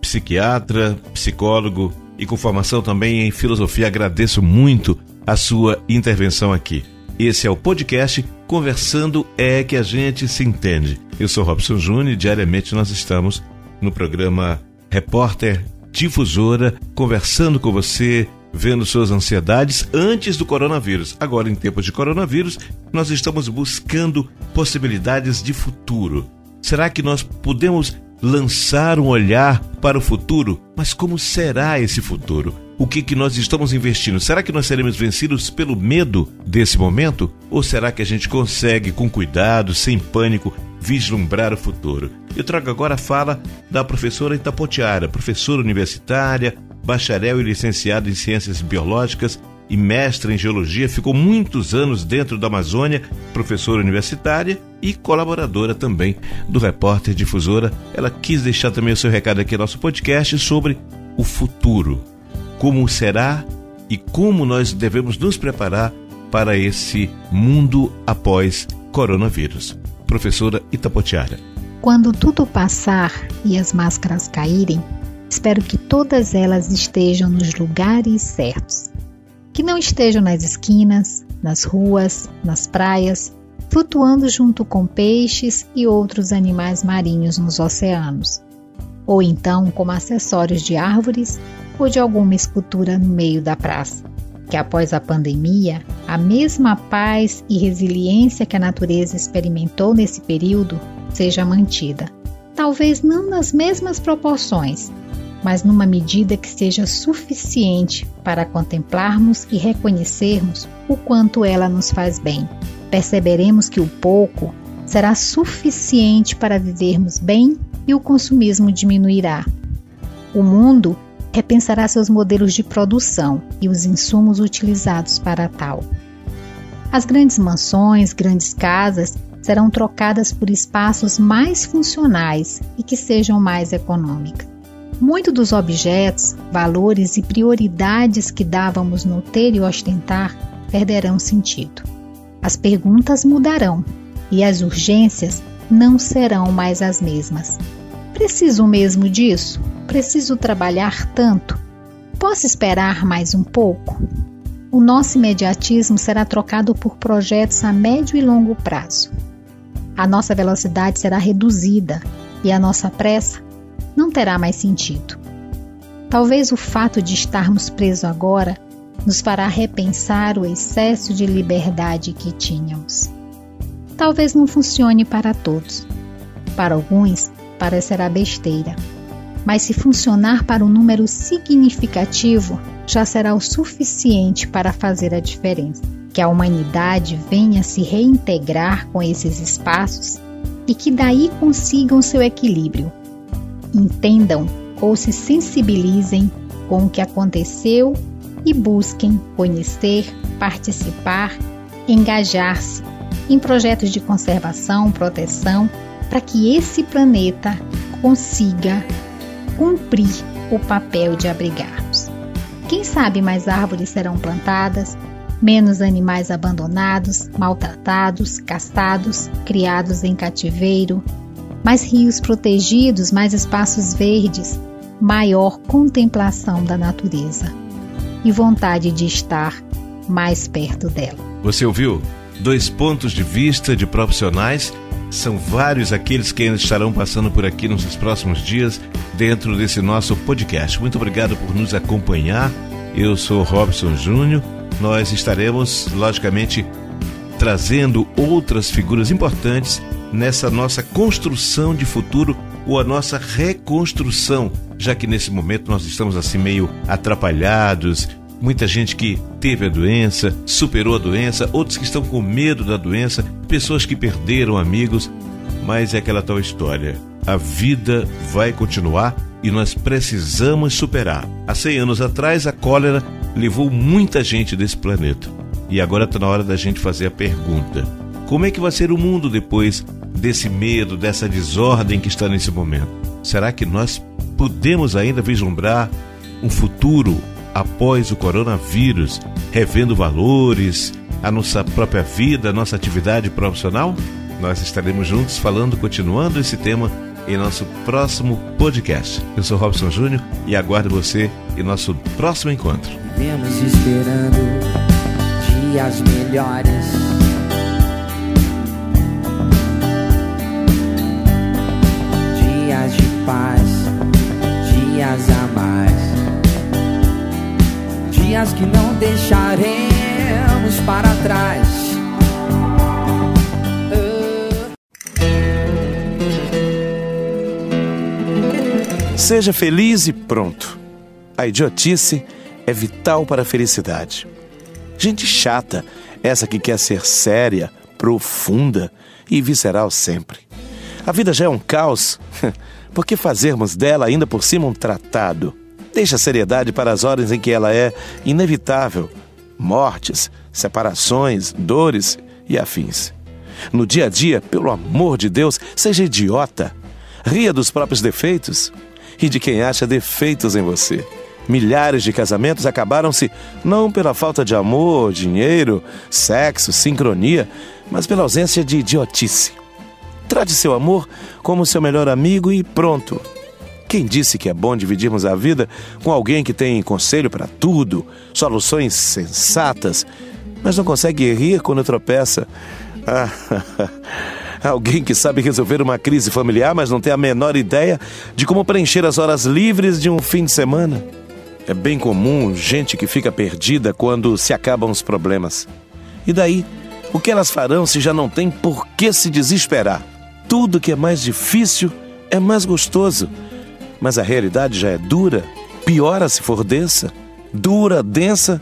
psiquiatra, psicólogo e com formação também em filosofia. Agradeço muito a sua intervenção aqui. Esse é o podcast Conversando é que a gente se entende. Eu sou Robson Júnior e diariamente nós estamos no programa Repórter Difusora, conversando com você, vendo suas ansiedades antes do coronavírus. Agora, em tempos de coronavírus, nós estamos buscando possibilidades de futuro. Será que nós podemos lançar um olhar para o futuro? Mas como será esse futuro? O que, que nós estamos investindo? Será que nós seremos vencidos pelo medo desse momento? Ou será que a gente consegue, com cuidado, sem pânico, vislumbrar o futuro? Eu trago agora a fala da professora Itapotiara, professora universitária, bacharel e licenciada em Ciências Biológicas e mestra em Geologia, ficou muitos anos dentro da Amazônia, professora universitária e colaboradora também do Repórter Difusora. Ela quis deixar também o seu recado aqui no nosso podcast sobre o futuro como será e como nós devemos nos preparar para esse mundo após coronavírus. Professora Itapotiara. Quando tudo passar e as máscaras caírem, espero que todas elas estejam nos lugares certos. Que não estejam nas esquinas, nas ruas, nas praias, flutuando junto com peixes e outros animais marinhos nos oceanos, ou então como acessórios de árvores ou de alguma escultura no meio da praça. Que após a pandemia, a mesma paz e resiliência que a natureza experimentou nesse período seja mantida. Talvez não nas mesmas proporções, mas numa medida que seja suficiente para contemplarmos e reconhecermos o quanto ela nos faz bem. Perceberemos que o pouco será suficiente para vivermos bem e o consumismo diminuirá. O mundo repensará seus modelos de produção e os insumos utilizados para tal. As grandes mansões, grandes casas serão trocadas por espaços mais funcionais e que sejam mais econômicos. Muito dos objetos, valores e prioridades que dávamos no ter e ostentar perderão sentido. As perguntas mudarão e as urgências não serão mais as mesmas. Preciso mesmo disso? Preciso trabalhar tanto? Posso esperar mais um pouco? O nosso imediatismo será trocado por projetos a médio e longo prazo. A nossa velocidade será reduzida e a nossa pressa não terá mais sentido. Talvez o fato de estarmos presos agora nos fará repensar o excesso de liberdade que tínhamos. Talvez não funcione para todos. Para alguns, parecerá besteira. Mas se funcionar para um número significativo, já será o suficiente para fazer a diferença. Que a humanidade venha se reintegrar com esses espaços e que daí consigam seu equilíbrio. Entendam ou se sensibilizem com o que aconteceu e busquem conhecer, participar, engajar-se em projetos de conservação, proteção, para que esse planeta consiga cumprir o papel de abrigar-nos. Quem sabe mais árvores serão plantadas, menos animais abandonados, maltratados, castados, criados em cativeiro, mais rios protegidos, mais espaços verdes, maior contemplação da natureza e vontade de estar mais perto dela. Você ouviu? Dois pontos de vista de profissionais. São vários aqueles que ainda estarão passando por aqui nos próximos dias dentro desse nosso podcast. Muito obrigado por nos acompanhar. Eu sou Robson Júnior. Nós estaremos, logicamente, trazendo outras figuras importantes nessa nossa construção de futuro ou a nossa reconstrução, já que nesse momento nós estamos assim meio atrapalhados, muita gente que teve a doença, superou a doença, outros que estão com medo da doença, pessoas que perderam amigos, mas é aquela tal história. A vida vai continuar e nós precisamos superar. Há 100 anos atrás, a cólera levou muita gente desse planeta. E agora está na hora da gente fazer a pergunta: como é que vai ser o mundo depois desse medo, dessa desordem que está nesse momento? Será que nós podemos ainda vislumbrar um futuro após o coronavírus, revendo valores, a nossa própria vida, a nossa atividade profissional? Nós estaremos juntos falando, continuando esse tema em nosso próximo podcast. Eu sou Robson Júnior e aguardo você em nosso próximo encontro. Vivemos esperando dias melhores. Dias de paz, dias a mais. Dias que não deixaremos para trás. Seja feliz e pronto. A idiotice é vital para a felicidade. Gente chata, essa que quer ser séria, profunda e visceral sempre. A vida já é um caos. Por que fazermos dela ainda por cima um tratado? Deixa a seriedade para as horas em que ela é inevitável. Mortes, separações, dores e afins. No dia a dia, pelo amor de Deus, seja idiota. Ria dos próprios defeitos e de quem acha defeitos em você. Milhares de casamentos acabaram-se não pela falta de amor, dinheiro, sexo, sincronia, mas pela ausência de idiotice. Trate seu amor como seu melhor amigo e pronto. Quem disse que é bom dividirmos a vida com alguém que tem conselho para tudo, soluções sensatas, mas não consegue rir quando tropeça? Ah, alguém que sabe resolver uma crise familiar, mas não tem a menor ideia de como preencher as horas livres de um fim de semana? É bem comum gente que fica perdida quando se acabam os problemas. E daí? O que elas farão se já não tem por que se desesperar? Tudo que é mais difícil é mais gostoso. Mas a realidade já é dura, piora se for densa, dura, densa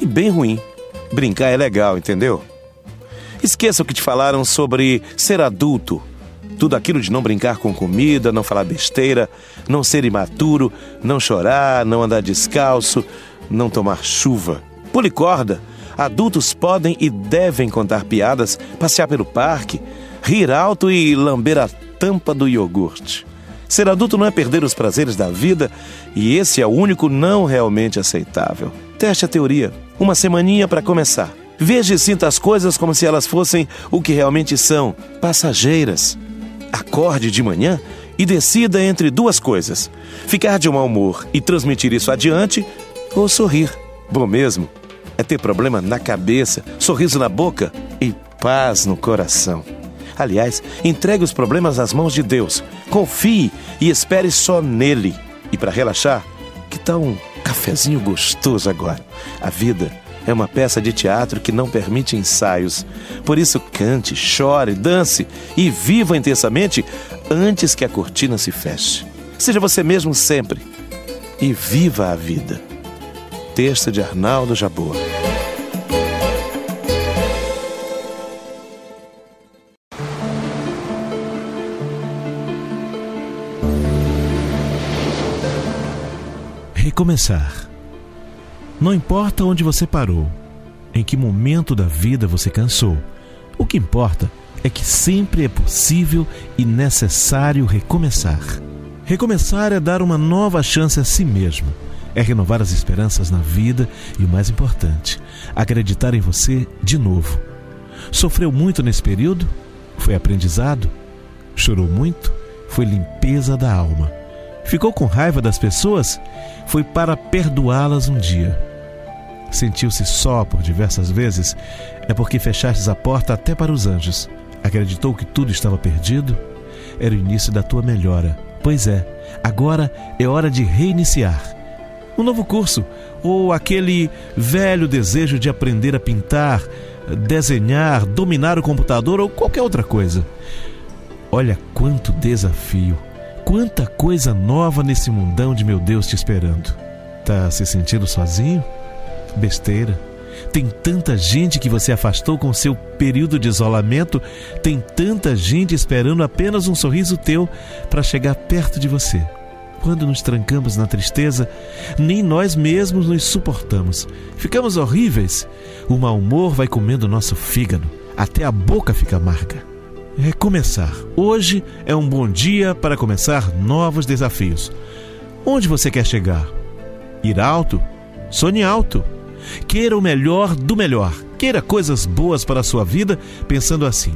e bem ruim. Brincar é legal, entendeu? Esqueça o que te falaram sobre ser adulto. Tudo aquilo de não brincar com comida, não falar besteira, não ser imaturo, não chorar, não andar descalço, não tomar chuva. Pule corda. Adultos podem e devem contar piadas, passear pelo parque, rir alto e lamber a tampa do iogurte. Ser adulto não é perder os prazeres da vida e esse é o único não realmente aceitável. Teste a teoria. Uma semaninha para começar. Veja e sinta as coisas como se elas fossem o que realmente são, passageiras. Acorde de manhã e decida entre duas coisas: ficar de mau humor e transmitir isso adiante ou sorrir. Bom mesmo é ter problema na cabeça, sorriso na boca e paz no coração. Aliás, entregue os problemas às mãos de Deus. Confie e espere só nele. E para relaxar, que tal um cafezinho gostoso agora? A vida é uma peça de teatro que não permite ensaios. Por isso, cante, chore, dance e viva intensamente antes que a cortina se feche. Seja você mesmo sempre e viva a vida. Texto de Arnaldo Jabor. Recomeçar. Não importa onde você parou, em que momento da vida você cansou. O que importa é que sempre é possível e necessário recomeçar. Recomeçar é dar uma nova chance a si mesmo, é renovar as esperanças na vida e, o mais importante, acreditar em você de novo. Sofreu muito nesse período? Foi aprendizado? Chorou muito? Foi limpeza da alma. Ficou com raiva das pessoas? Foi para perdoá-las um dia. Sentiu-se só por diversas vezes? É porque fechastes a porta até para os anjos. Acreditou que tudo estava perdido? Era o início da tua melhora. Pois é, agora é hora de reiniciar. Um novo curso, ou aquele velho desejo de aprender a pintar, desenhar, dominar o computador ou qualquer outra coisa. Olha quanto desafio, quanta coisa nova nesse mundão de meu Deus te esperando. Tá se sentindo sozinho? Besteira. Tem tanta gente que você afastou com seu período de isolamento, tem tanta gente esperando apenas um sorriso teu para chegar perto de você. Quando nos trancamos na tristeza, nem nós mesmos nos suportamos. Ficamos horríveis. O mau humor vai comendo nosso fígado, até a boca fica amarga. Recomeçar. Hoje é um bom dia para começar novos desafios. Onde você quer chegar? Ir alto? Sonhe alto. Queira o melhor do melhor. Queira coisas boas para a sua vida, pensando assim.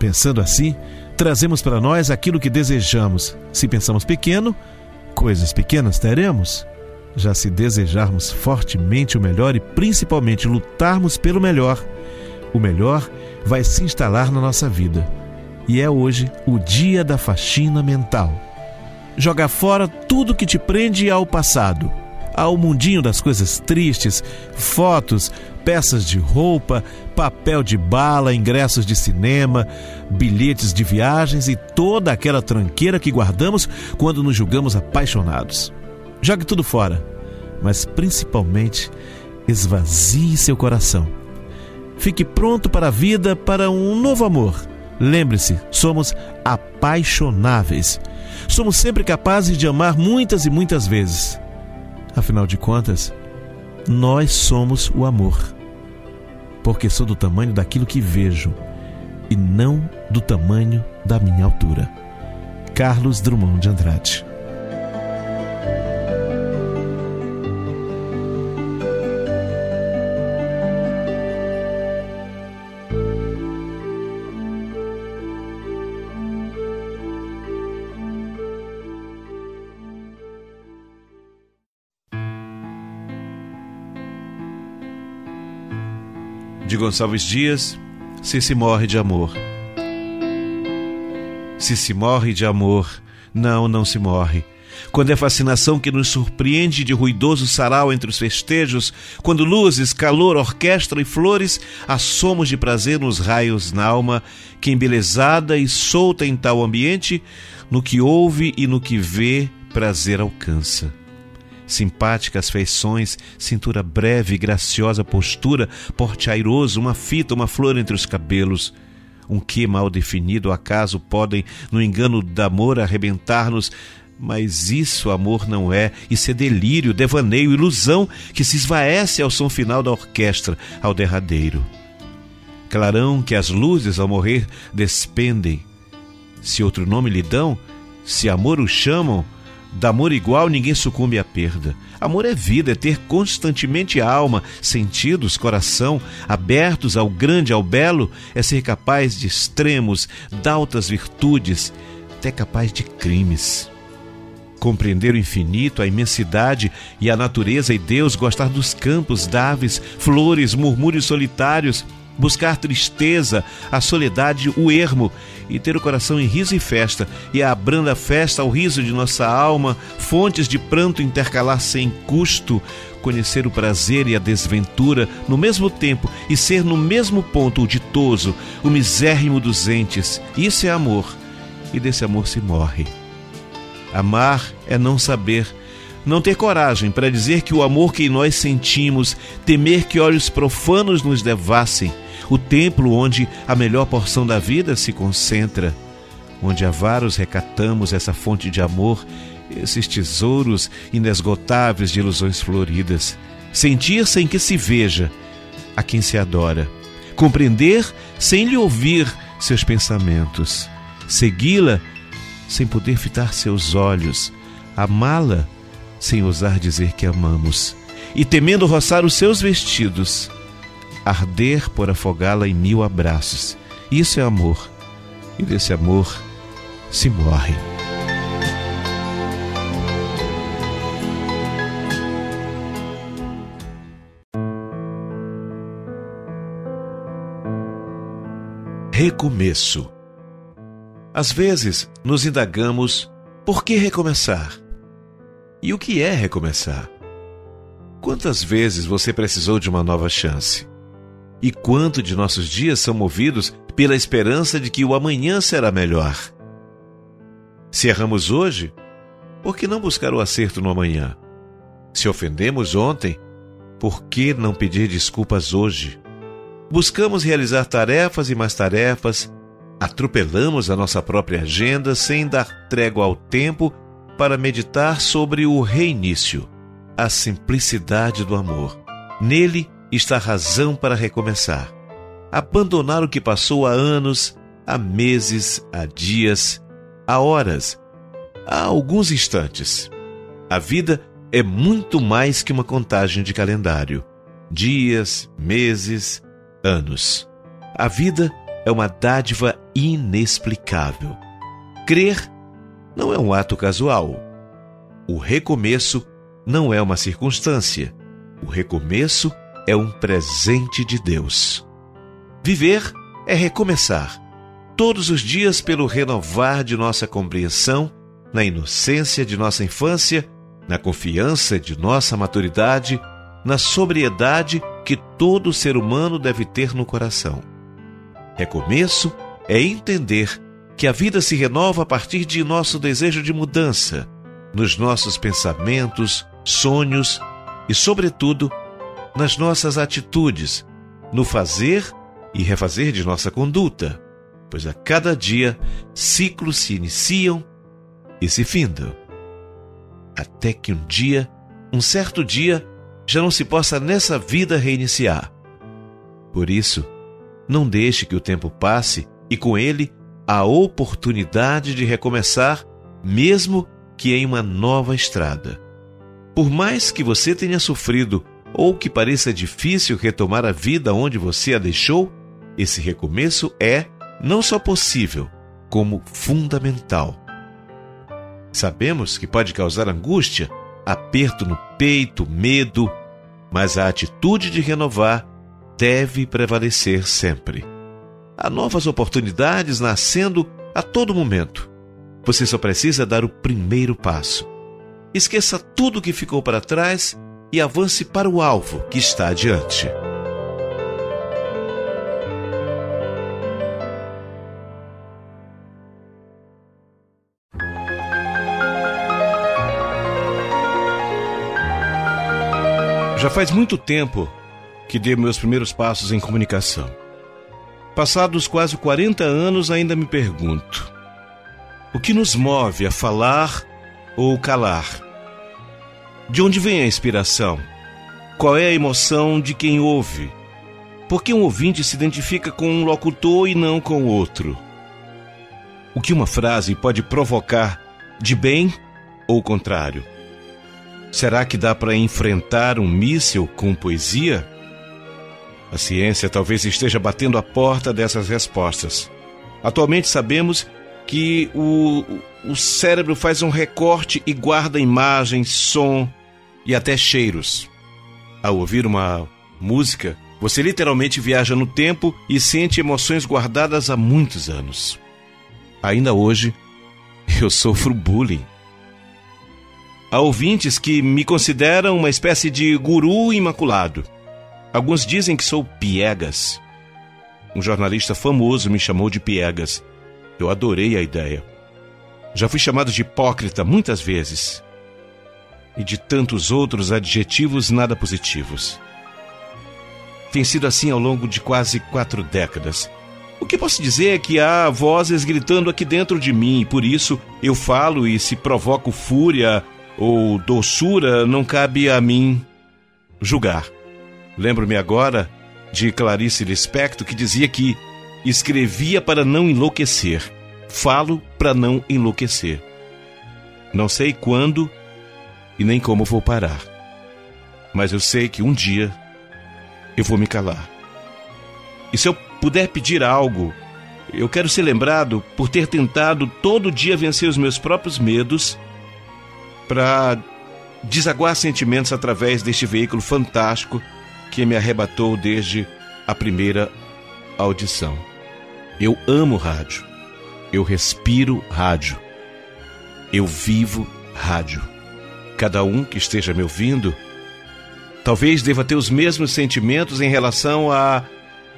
Pensando assim, trazemos para nós aquilo que desejamos. Se pensamos pequeno, coisas pequenas teremos. Já se desejarmos fortemente o melhor e principalmente lutarmos pelo melhor, o melhor vai se instalar na nossa vida. E é hoje o dia da faxina mental. Joga fora tudo que te prende ao passado, ao mundinho das coisas tristes, fotos, peças de roupa, papel de bala, ingressos de cinema, bilhetes de viagens e toda aquela tranqueira que guardamos quando nos julgamos apaixonados. Jogue tudo fora, mas principalmente esvazie seu coração. Fique pronto para a vida, para um novo amor. Lembre-se, somos apaixonáveis. Somos sempre capazes de amar muitas e muitas vezes. Afinal de contas, nós somos o amor. Porque sou do tamanho daquilo que vejo e não do tamanho da minha altura. Carlos Drummond de Andrade. De Gonçalves Dias, Se se morre de amor. Se se morre de amor, não, não se morre. Quando é fascinação que nos surpreende de ruidoso sarau entre os festejos, quando luzes, calor, orquestra e flores assomos de prazer nos raios na alma, que embelezada e solta em tal ambiente, no que ouve e no que vê, prazer alcança simpáticas feições, cintura breve e graciosa postura, porte airoso, uma fita, uma flor entre os cabelos. Um que mal definido acaso podem, no engano do amor, arrebentar-nos, mas isso amor não é, isso é delírio, devaneio, ilusão que se esvaece ao som final da orquestra, ao derradeiro. Clarão que as luzes ao morrer despendem. Se outro nome lhe dão, se amor o chamam, da amor igual ninguém sucumbe à perda. Amor é vida, é ter constantemente alma, sentidos, coração abertos ao grande, ao belo, é ser capaz de extremos, de altas virtudes, até capaz de crimes. Compreender o infinito, a imensidade e a natureza e Deus, gostar dos campos, daves, flores, murmúrios solitários, buscar tristeza, a soledade, o ermo, e ter o coração em riso e festa, e a branda festa ao riso de nossa alma, fontes de pranto intercalar sem custo, conhecer o prazer e a desventura no mesmo tempo e ser no mesmo ponto o ditoso, o misérrimo dos entes. Isso é amor, e desse amor se morre. Amar é não saber, não ter coragem para dizer que o amor que nós sentimos, temer que olhos profanos nos devassem, o templo onde a melhor porção da vida se concentra, onde avaros recatamos essa fonte de amor, esses tesouros inesgotáveis de ilusões floridas. Sentir sem que se veja a quem se adora, compreender sem lhe ouvir seus pensamentos, segui-la sem poder fitar seus olhos, amá-la sem ousar dizer que amamos, e temendo roçar os seus vestidos, arder por afogá-la em mil abraços. Isso é amor. E desse amor se morre. Recomeço. Às vezes nos indagamos por que recomeçar? E o que é recomeçar? Quantas vezes você precisou de uma nova chance? E quanto de nossos dias são movidos pela esperança de que o amanhã será melhor? Se erramos hoje, por que não buscar o acerto no amanhã? Se ofendemos ontem, por que não pedir desculpas hoje? Buscamos realizar tarefas e mais tarefas, atropelamos a nossa própria agenda sem dar trégua ao tempo para meditar sobre o reinício, a simplicidade do amor. Nele está razão para recomeçar. Abandonar o que passou há anos, há meses, há dias, há horas, há alguns instantes. A vida é muito mais que uma contagem de calendário. Dias, meses, anos. A vida é uma dádiva inexplicável. Crer não é um ato casual. O recomeço não é uma circunstância. O recomeço é um presente de Deus. Viver é recomeçar, todos os dias pelo renovar de nossa compreensão, na inocência de nossa infância, na confiança de nossa maturidade, na sobriedade que todo ser humano deve ter no coração. Recomeço é entender que a vida se renova a partir de nosso desejo de mudança, nos nossos pensamentos, sonhos e, sobretudo, nas nossas atitudes, no fazer e refazer de nossa conduta, pois a cada dia ciclos se iniciam e se findam. Até que um dia, um certo dia, já não se possa nessa vida reiniciar. Por isso, não deixe que o tempo passe e com ele a oportunidade de recomeçar, mesmo que em uma nova estrada. Por mais que você tenha sofrido ou que pareça difícil retomar a vida onde você a deixou, esse recomeço é não só possível, como fundamental. Sabemos que pode causar angústia, aperto no peito, medo, mas a atitude de renovar deve prevalecer sempre. Há novas oportunidades nascendo a todo momento. Você só precisa dar o primeiro passo. Esqueça tudo que ficou para trás e avance para o alvo que está adiante. Já faz muito tempo que dei meus primeiros passos em comunicação. Passados quase 40 anos, ainda me pergunto: o que nos move a falar ou calar? De onde vem a inspiração? Qual é a emoção de quem ouve? Por que um ouvinte se identifica com um locutor e não com outro? O que uma frase pode provocar de bem ou contrário? Será que dá para enfrentar um míssil com poesia? A ciência talvez esteja batendo a porta dessas respostas. Atualmente sabemos que o, o cérebro faz um recorte e guarda imagens, som e até cheiros. Ao ouvir uma música, você literalmente viaja no tempo e sente emoções guardadas há muitos anos. Ainda hoje, eu sofro bullying. Há ouvintes que me consideram uma espécie de guru imaculado. Alguns dizem que sou piegas. Um jornalista famoso me chamou de piegas. Eu adorei a ideia. Já fui chamado de hipócrita muitas vezes. E de tantos outros adjetivos nada positivos. Tem sido assim ao longo de quase quatro décadas. O que posso dizer é que há vozes gritando aqui dentro de mim, e por isso eu falo e se provoco fúria ou doçura, não cabe a mim julgar. Lembro-me agora de Clarice Lispector que dizia que escrevia para não enlouquecer, falo para não enlouquecer. Não sei quando e nem como vou parar, mas eu sei que um dia eu vou me calar. E se eu puder pedir algo, eu quero ser lembrado por ter tentado todo dia vencer os meus próprios medos para desaguar sentimentos através deste veículo fantástico que me arrebatou desde a primeira audição. Eu amo rádio. Eu respiro rádio. Eu vivo rádio. Cada um que esteja me ouvindo talvez deva ter os mesmos sentimentos em relação a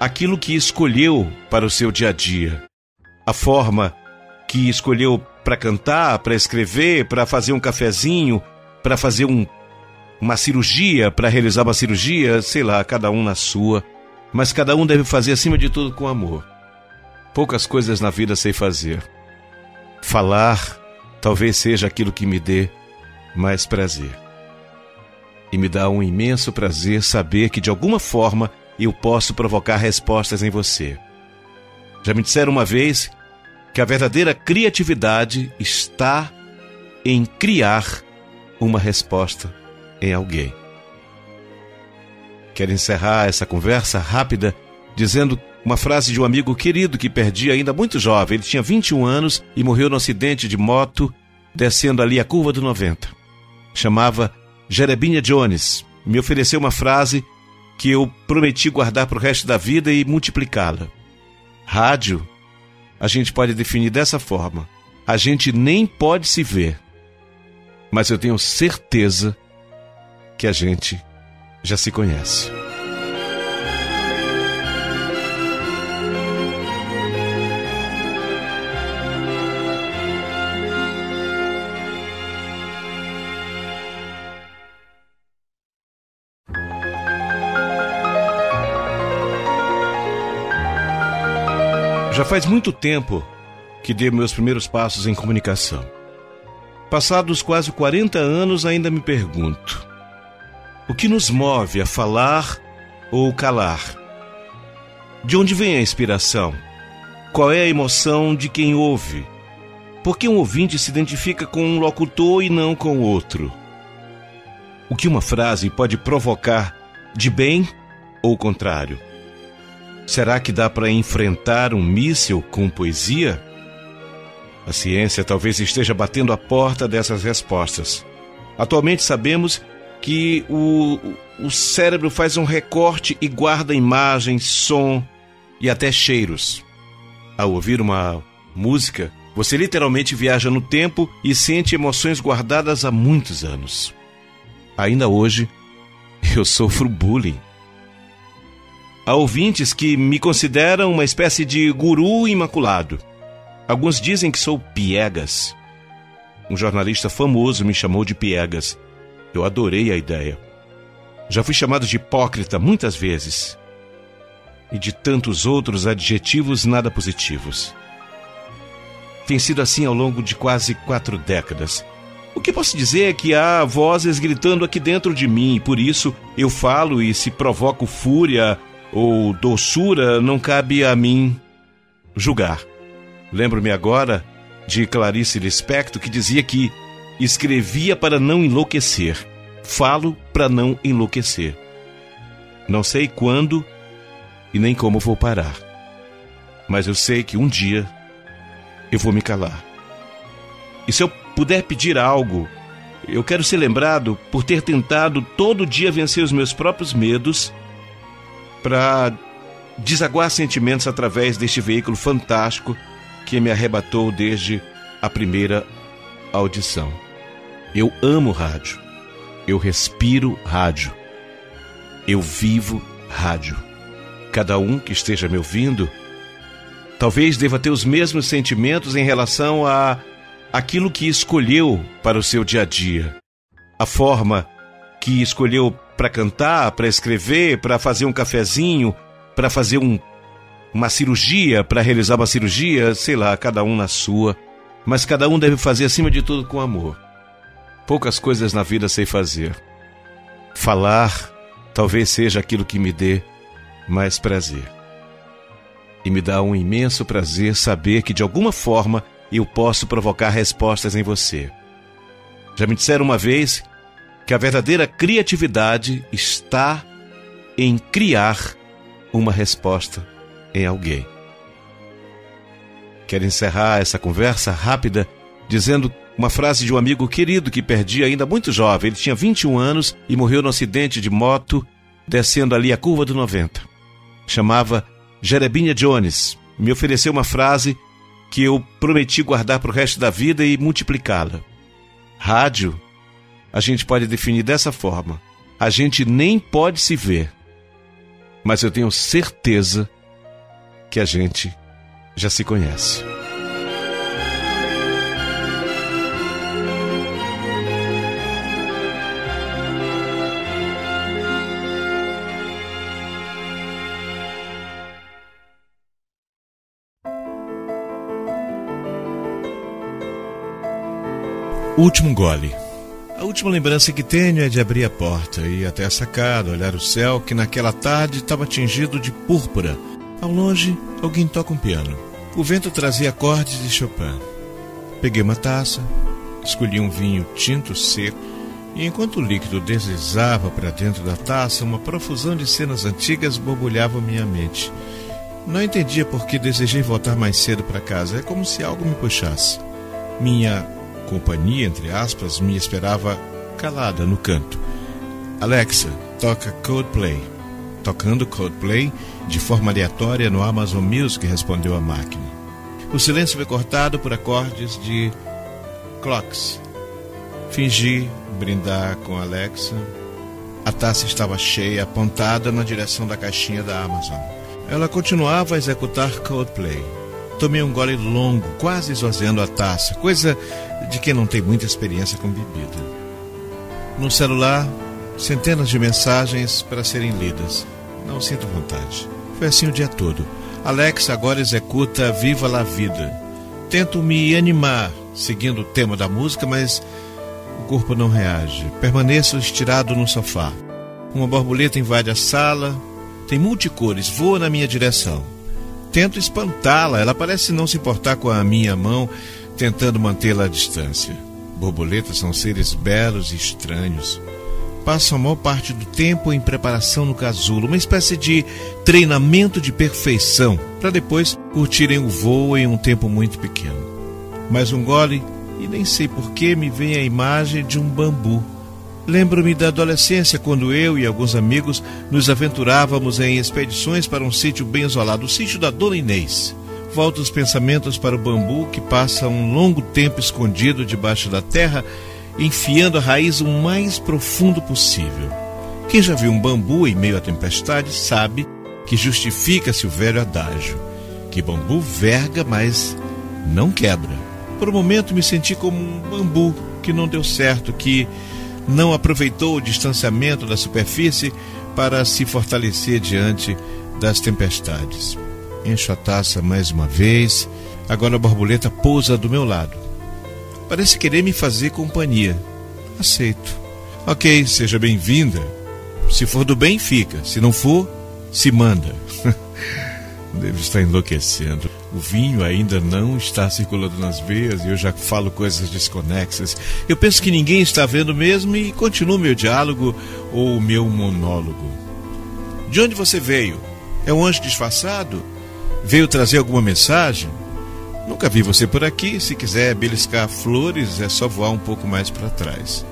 aquilo que escolheu para o seu dia a dia. A forma que escolheu para cantar, para escrever, para fazer um cafezinho, para fazer um, uma cirurgia, para realizar uma cirurgia, sei lá, cada um na sua. Mas cada um deve fazer acima de tudo com amor. Poucas coisas na vida sei fazer. Falar talvez seja aquilo que me dê mais prazer. E me dá um imenso prazer saber que de alguma forma eu posso provocar respostas em você. Já me disseram uma vez que a verdadeira criatividade está em criar uma resposta em alguém. Quero encerrar essa conversa rápida dizendo uma frase de um amigo querido que perdi ainda muito jovem. Ele tinha 21 anos e morreu no acidente de moto descendo ali a curva do 90. Chamava Jerebinha Jones. Me ofereceu uma frase que eu prometi guardar para o resto da vida e multiplicá-la. Rádio a gente pode definir dessa forma. A gente nem pode se ver, mas eu tenho certeza que a gente já se conhece. Já faz muito tempo que dei meus primeiros passos em comunicação. Passados quase 40 anos, ainda me pergunto: o que nos move a falar ou calar? De onde vem a inspiração? Qual é a emoção de quem ouve? Por que um ouvinte se identifica com um locutor e não com outro? O que uma frase pode provocar de bem ou contrário? Será que dá para enfrentar um míssil com poesia? A ciência talvez esteja batendo a porta dessas respostas. Atualmente sabemos que o, o cérebro faz um recorte e guarda imagens, som e até cheiros. Ao ouvir uma música, você literalmente viaja no tempo e sente emoções guardadas há muitos anos. Ainda hoje, eu sofro bullying. Há ouvintes que me consideram uma espécie de guru imaculado. Alguns dizem que sou piegas. Um jornalista famoso me chamou de piegas. Eu adorei a ideia. Já fui chamado de hipócrita muitas vezes. E de tantos outros adjetivos nada positivos. Tem sido assim ao longo de quase quatro décadas. O que posso dizer é que há vozes gritando aqui dentro de mim, e por isso eu falo e se provoco fúria ou doçura, não cabe a mim julgar. Lembro-me agora de Clarice Lispector que dizia que escrevia para não enlouquecer, falo para não enlouquecer. Não sei quando e nem como vou parar, mas eu sei que um dia eu vou me calar. E se eu puder pedir algo, eu quero ser lembrado por ter tentado todo dia vencer os meus próprios medos para desaguar sentimentos através deste veículo fantástico que me arrebatou desde a primeira audição. Eu amo rádio. Eu respiro rádio. Eu vivo rádio. Cada um que esteja me ouvindo talvez deva ter os mesmos sentimentos em relação a aquilo que escolheu para o seu dia a dia, a forma que escolheu para cantar, para escrever, para fazer um cafezinho, para fazer um, uma cirurgia, para realizar uma cirurgia, sei lá, cada um na sua, mas cada um deve fazer acima de tudo com amor. Poucas coisas na vida sei fazer. Falar talvez seja aquilo que me dê mais prazer. E me dá um imenso prazer saber que de alguma forma eu posso provocar respostas em você. Já me disseram uma vez que a verdadeira criatividade está em criar uma resposta em alguém. Quero encerrar essa conversa rápida dizendo uma frase de um amigo querido que perdi ainda muito jovem. Ele tinha 21 anos e morreu no acidente de moto descendo ali a curva do 90. Chamava Jerebinha Jones. Me ofereceu uma frase que eu prometi guardar para o resto da vida e multiplicá-la. Rádio, a gente pode definir dessa forma: a gente nem pode se ver, mas eu tenho certeza que a gente já se conhece. Último gole. Última lembrança que tenho é de abrir a porta e ir até a sacada, olhar o céu que naquela tarde estava tingido de púrpura. Ao longe, alguém toca um piano. O vento trazia acordes de Chopin. Peguei uma taça, escolhi um vinho tinto seco e enquanto o líquido deslizava para dentro da taça, uma profusão de cenas antigas borbulhava minha mente. Não entendia por que desejei voltar mais cedo para casa. É como se algo me puxasse. Minha companhia, entre aspas, me esperava calada no canto. Alexa, toca Coldplay. Tocando Coldplay de forma aleatória no Amazon Music, respondeu a máquina. O silêncio foi cortado por acordes de clocks. Fingi brindar com Alexa. A taça estava cheia, apontada na direção da caixinha da Amazon. Ela continuava a executar Coldplay. Tomei um gole longo, quase esvaziando a taça, coisa de quem não tem muita experiência com bebida. No celular, centenas de mensagens para serem lidas. Não sinto vontade. Foi assim o dia todo. Alex agora executa Viva la Vida. Tento me animar, seguindo o tema da música, mas o corpo não reage. Permaneço estirado no sofá. Uma borboleta invade a sala, tem multicores, voa na minha direção tento espantá-la. Ela parece não se importar com a minha mão, tentando mantê-la à distância. Borboletas são seres belos e estranhos. Passam a maior parte do tempo em preparação no casulo, uma espécie de treinamento de perfeição, para depois curtirem o voo em um tempo muito pequeno. Mais um gole e nem sei por que me vem a imagem de um bambu. Lembro-me da adolescência, quando eu e alguns amigos nos aventurávamos em expedições para um sítio bem isolado, o sítio da Dona Inês. Volto os pensamentos para o bambu que passa um longo tempo escondido debaixo da terra, enfiando a raiz o mais profundo possível. Quem já viu um bambu em meio à tempestade sabe que justifica-se o velho adágio, que bambu verga, mas não quebra. Por um momento me senti como um bambu que não deu certo, que não aproveitou o distanciamento da superfície para se fortalecer diante das tempestades. Encho a taça mais uma vez, agora a borboleta pousa do meu lado. Parece querer me fazer companhia. Aceito. Ok, seja bem-vinda. Se for do bem, fica. Se não for, se manda. Devo estar enlouquecendo. O vinho ainda não está circulando nas veias e eu já falo coisas desconexas. Eu penso que ninguém está vendo mesmo e continuo meu diálogo ou meu monólogo. De onde você veio? É um anjo disfarçado? Veio trazer alguma mensagem? Nunca vi você por aqui. Se quiser beliscar flores, é só voar um pouco mais para trás.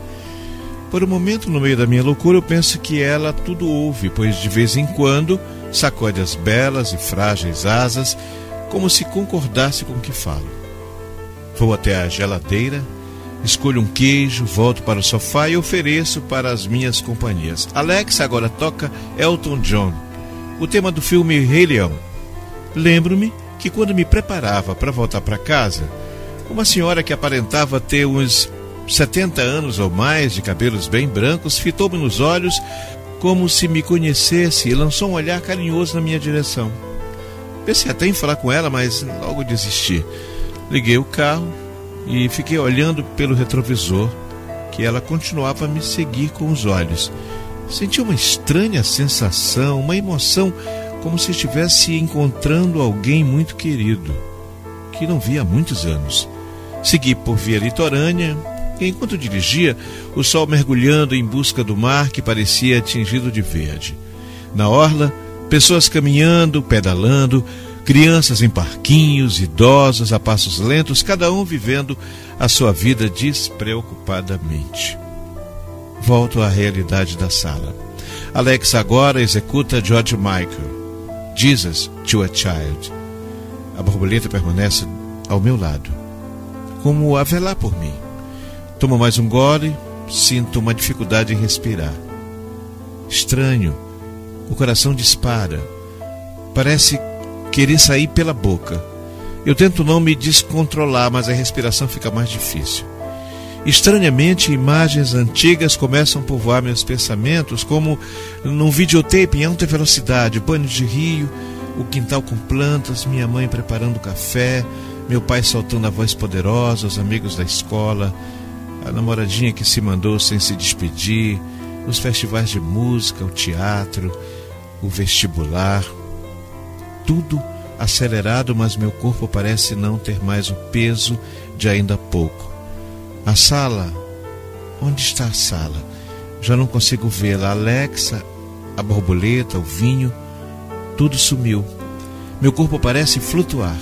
Por um momento, no meio da minha loucura, eu penso que ela tudo ouve, pois de vez em quando sacode as belas e frágeis asas, como se concordasse com o que falo. Vou até a geladeira, escolho um queijo, volto para o sofá e ofereço para as minhas companhias. Alex agora toca Elton John, o tema do filme Rei Leão. Lembro-me que quando me preparava para voltar para casa, uma senhora que aparentava ter uns 70 anos ou mais, de cabelos bem brancos, fitou-me nos olhos como se me conhecesse e lançou um olhar carinhoso na minha direção. Pensei até em falar com ela, mas logo desisti. Liguei o carro e fiquei olhando pelo retrovisor, que ela continuava a me seguir com os olhos. Senti uma estranha sensação, uma emoção, como se estivesse encontrando alguém muito querido, que não via há muitos anos. Segui por via litorânea, e enquanto dirigia, o sol mergulhando em busca do mar que parecia tingido de verde. Na orla, pessoas caminhando, pedalando, crianças em parquinhos, idosos a passos lentos, cada um vivendo a sua vida despreocupadamente. Volto à realidade da sala. Alex agora executa George Michael, Jesus to a Child. A borboleta permanece ao meu lado, como a velar por mim. Tomo mais um gole, sinto uma dificuldade em respirar. Estranho, o coração dispara. Parece querer sair pela boca. Eu tento não me descontrolar, mas a respiração fica mais difícil. Estranhamente, imagens antigas começam a povoar meus pensamentos, como num videotape em alta velocidade, banho de rio, o quintal com plantas, minha mãe preparando café, meu pai soltando a voz poderosa, os amigos da escola, a namoradinha que se mandou sem se despedir, os festivais de música, o teatro, o vestibular. Tudo acelerado, mas meu corpo parece não ter mais o peso de ainda pouco. A sala? Onde está a sala? Já não consigo vê-la. Alexa, a borboleta, o vinho, tudo sumiu. Meu corpo parece flutuar.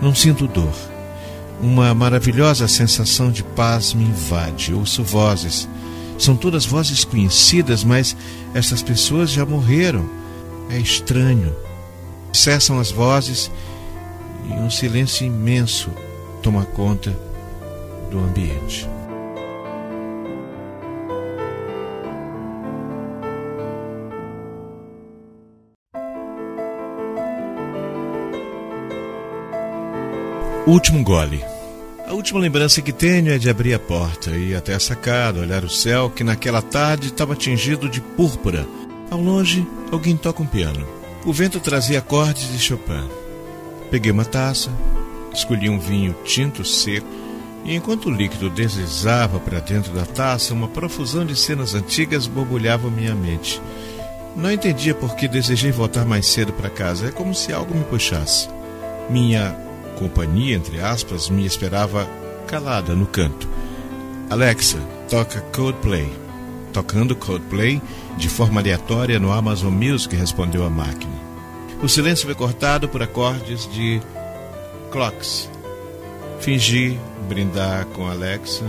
Não sinto dor. Uma maravilhosa sensação de paz me invade. Ouço vozes. São todas vozes conhecidas, mas essas pessoas já morreram. É estranho. Cessam as vozes e um silêncio imenso toma conta do ambiente. Último gole. A última lembrança que tenho é de abrir a porta e ir até a sacada, olhar o céu que naquela tarde estava tingido de púrpura. Ao longe, alguém toca um piano. O vento trazia acordes de Chopin. Peguei uma taça, escolhi um vinho tinto seco e enquanto o líquido deslizava para dentro da taça, uma profusão de cenas antigas borbulhava minha mente. Não entendia por que desejei voltar mais cedo para casa. É como se algo me puxasse. Minha companhia, entre aspas, me esperava calada no canto. Alexa, toca Coldplay. Tocando Coldplay de forma aleatória no Amazon Music, respondeu a máquina. O silêncio foi cortado por acordes de clocks. Fingi brindar com Alexa.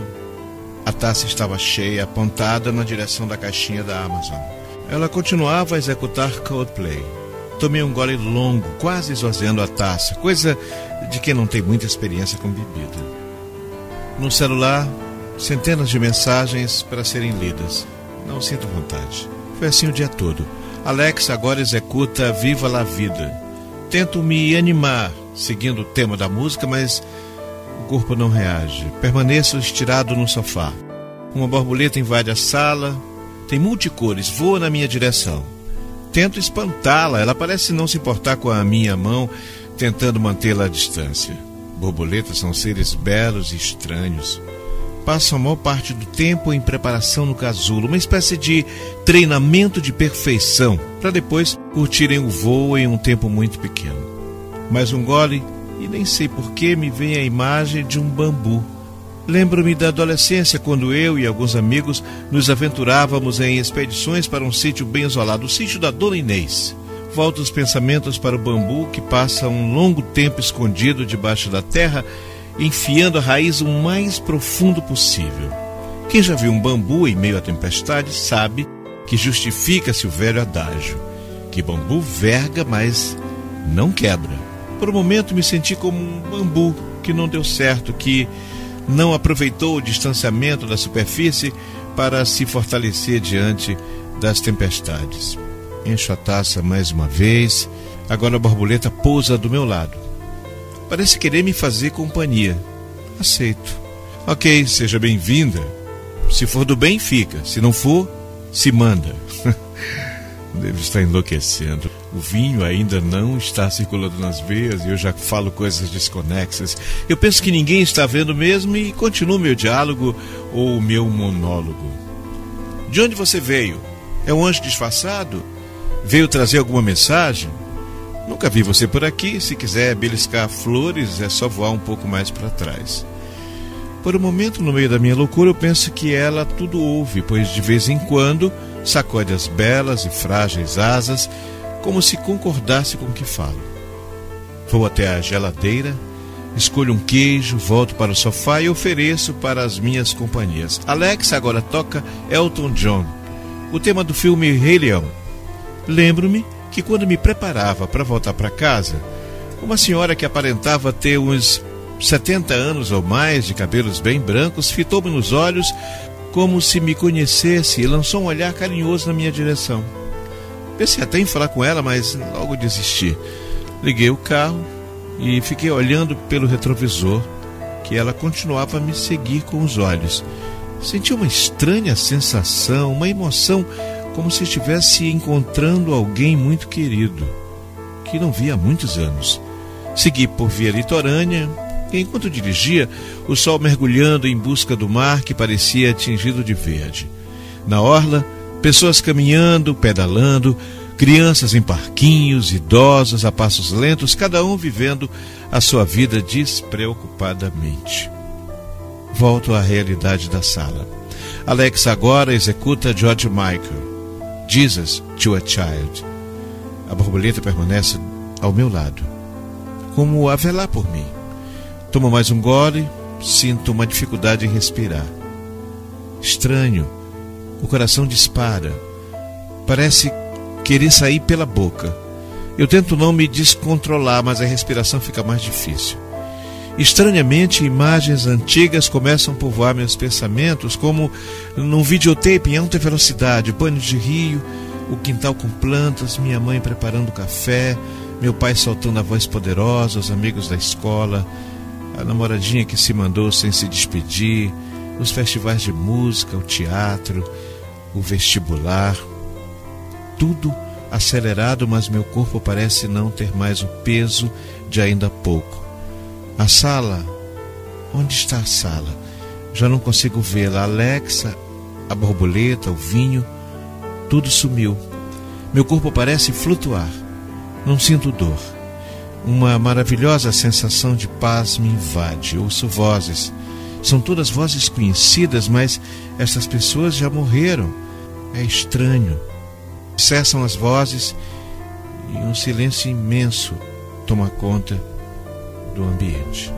A taça estava cheia, apontada na direção da caixinha da Amazon. Ela continuava a executar Coldplay. Tomei um gole longo, quase esvaziando a taça, coisa de quem não tem muita experiência com bebida. No celular, centenas de mensagens para serem lidas. Não sinto vontade. Foi assim o dia todo. Alex agora executa Viva la Vida. Tento me animar, seguindo o tema da música, mas o corpo não reage. Permaneço estirado no sofá. Uma borboleta invade a sala. Tem multicores, voa na minha direção. Tento espantá-la. Ela parece não se importar com a minha mão, tentando mantê-la à distância. Borboletas são seres belos e estranhos. Passam a maior parte do tempo em preparação no casulo, uma espécie de treinamento de perfeição, para depois curtirem o voo em um tempo muito pequeno. Mais um gole e nem sei por que me vem a imagem de um bambu. Lembro-me da adolescência quando eu e alguns amigos nos aventurávamos em expedições para um sítio bem isolado, o sítio da Dona Inês. Volto os pensamentos para o bambu que passa um longo tempo escondido debaixo da terra, enfiando a raiz o mais profundo possível. Quem já viu um bambu em meio à tempestade sabe que justifica-se o velho adágio, que bambu verga, mas não quebra. Por um momento me senti como um bambu que não deu certo, que não aproveitou o distanciamento da superfície para se fortalecer diante das tempestades. Encho a taça mais uma vez. Agora a borboleta pousa do meu lado. Parece querer me fazer companhia. Aceito. Ok, seja bem-vinda. Se for do bem, fica. Se não for, se manda. Devo estar enlouquecendo. O vinho ainda não está circulando nas veias e eu já falo coisas desconexas. Eu penso que ninguém está vendo mesmo e continuo meu diálogo ou meu monólogo. De onde você veio? É um anjo disfarçado? Veio trazer alguma mensagem? Nunca vi você por aqui. Se quiser beliscar flores, é só voar um pouco mais para trás. Por um momento, no meio da minha loucura, eu penso que ela tudo ouve, pois de vez em quando sacode as belas e frágeis asas, como se concordasse com o que falo. Vou até a geladeira, escolho um queijo, volto para o sofá e ofereço para as minhas companhias. Alex agora toca Elton John, o tema do filme Rei Leão. Lembro-me que quando me preparava para voltar para casa, uma senhora que aparentava ter uns 70 anos ou mais, de cabelos bem brancos, fitou-me nos olhos como se me conhecesse e lançou um olhar carinhoso na minha direção. Pensei até em falar com ela, mas logo desisti. Liguei o carro e fiquei olhando pelo retrovisor, que ela continuava a me seguir com os olhos. Senti uma estranha sensação, uma emoção, como se estivesse encontrando alguém muito querido, que não via há muitos anos. Segui por via litorânea, enquanto dirigia, o sol mergulhando em busca do mar que parecia tingido de verde. Na orla, pessoas caminhando, pedalando, crianças em parquinhos, idosos a passos lentos, cada um vivendo a sua vida despreocupadamente. Volto à realidade da sala. Alex agora executa George Michael. Jesus to a Child. A borboleta permanece ao meu lado, como a velar por mim. Tomo mais um gole, sinto uma dificuldade em respirar. Estranho, o coração dispara. Parece querer sair pela boca. Eu tento não me descontrolar, mas a respiração fica mais difícil. Estranhamente, imagens antigas começam a povoar meus pensamentos, como num videotape em alta velocidade, banho de rio, o quintal com plantas, minha mãe preparando café, meu pai soltando a voz poderosa, os amigos da escola, a namoradinha que se mandou sem se despedir, os festivais de música, o teatro, o vestibular. Tudo acelerado, mas meu corpo parece não ter mais o peso de ainda pouco. A sala. Onde está a sala? Já não consigo vê-la. Alexa, a borboleta, o vinho, tudo sumiu. Meu corpo parece flutuar. Não sinto dor. Uma maravilhosa sensação de paz me invade. Ouço vozes. São todas vozes conhecidas, mas essas pessoas já morreram. É estranho. Cessam as vozes e um silêncio imenso toma conta do ambiente.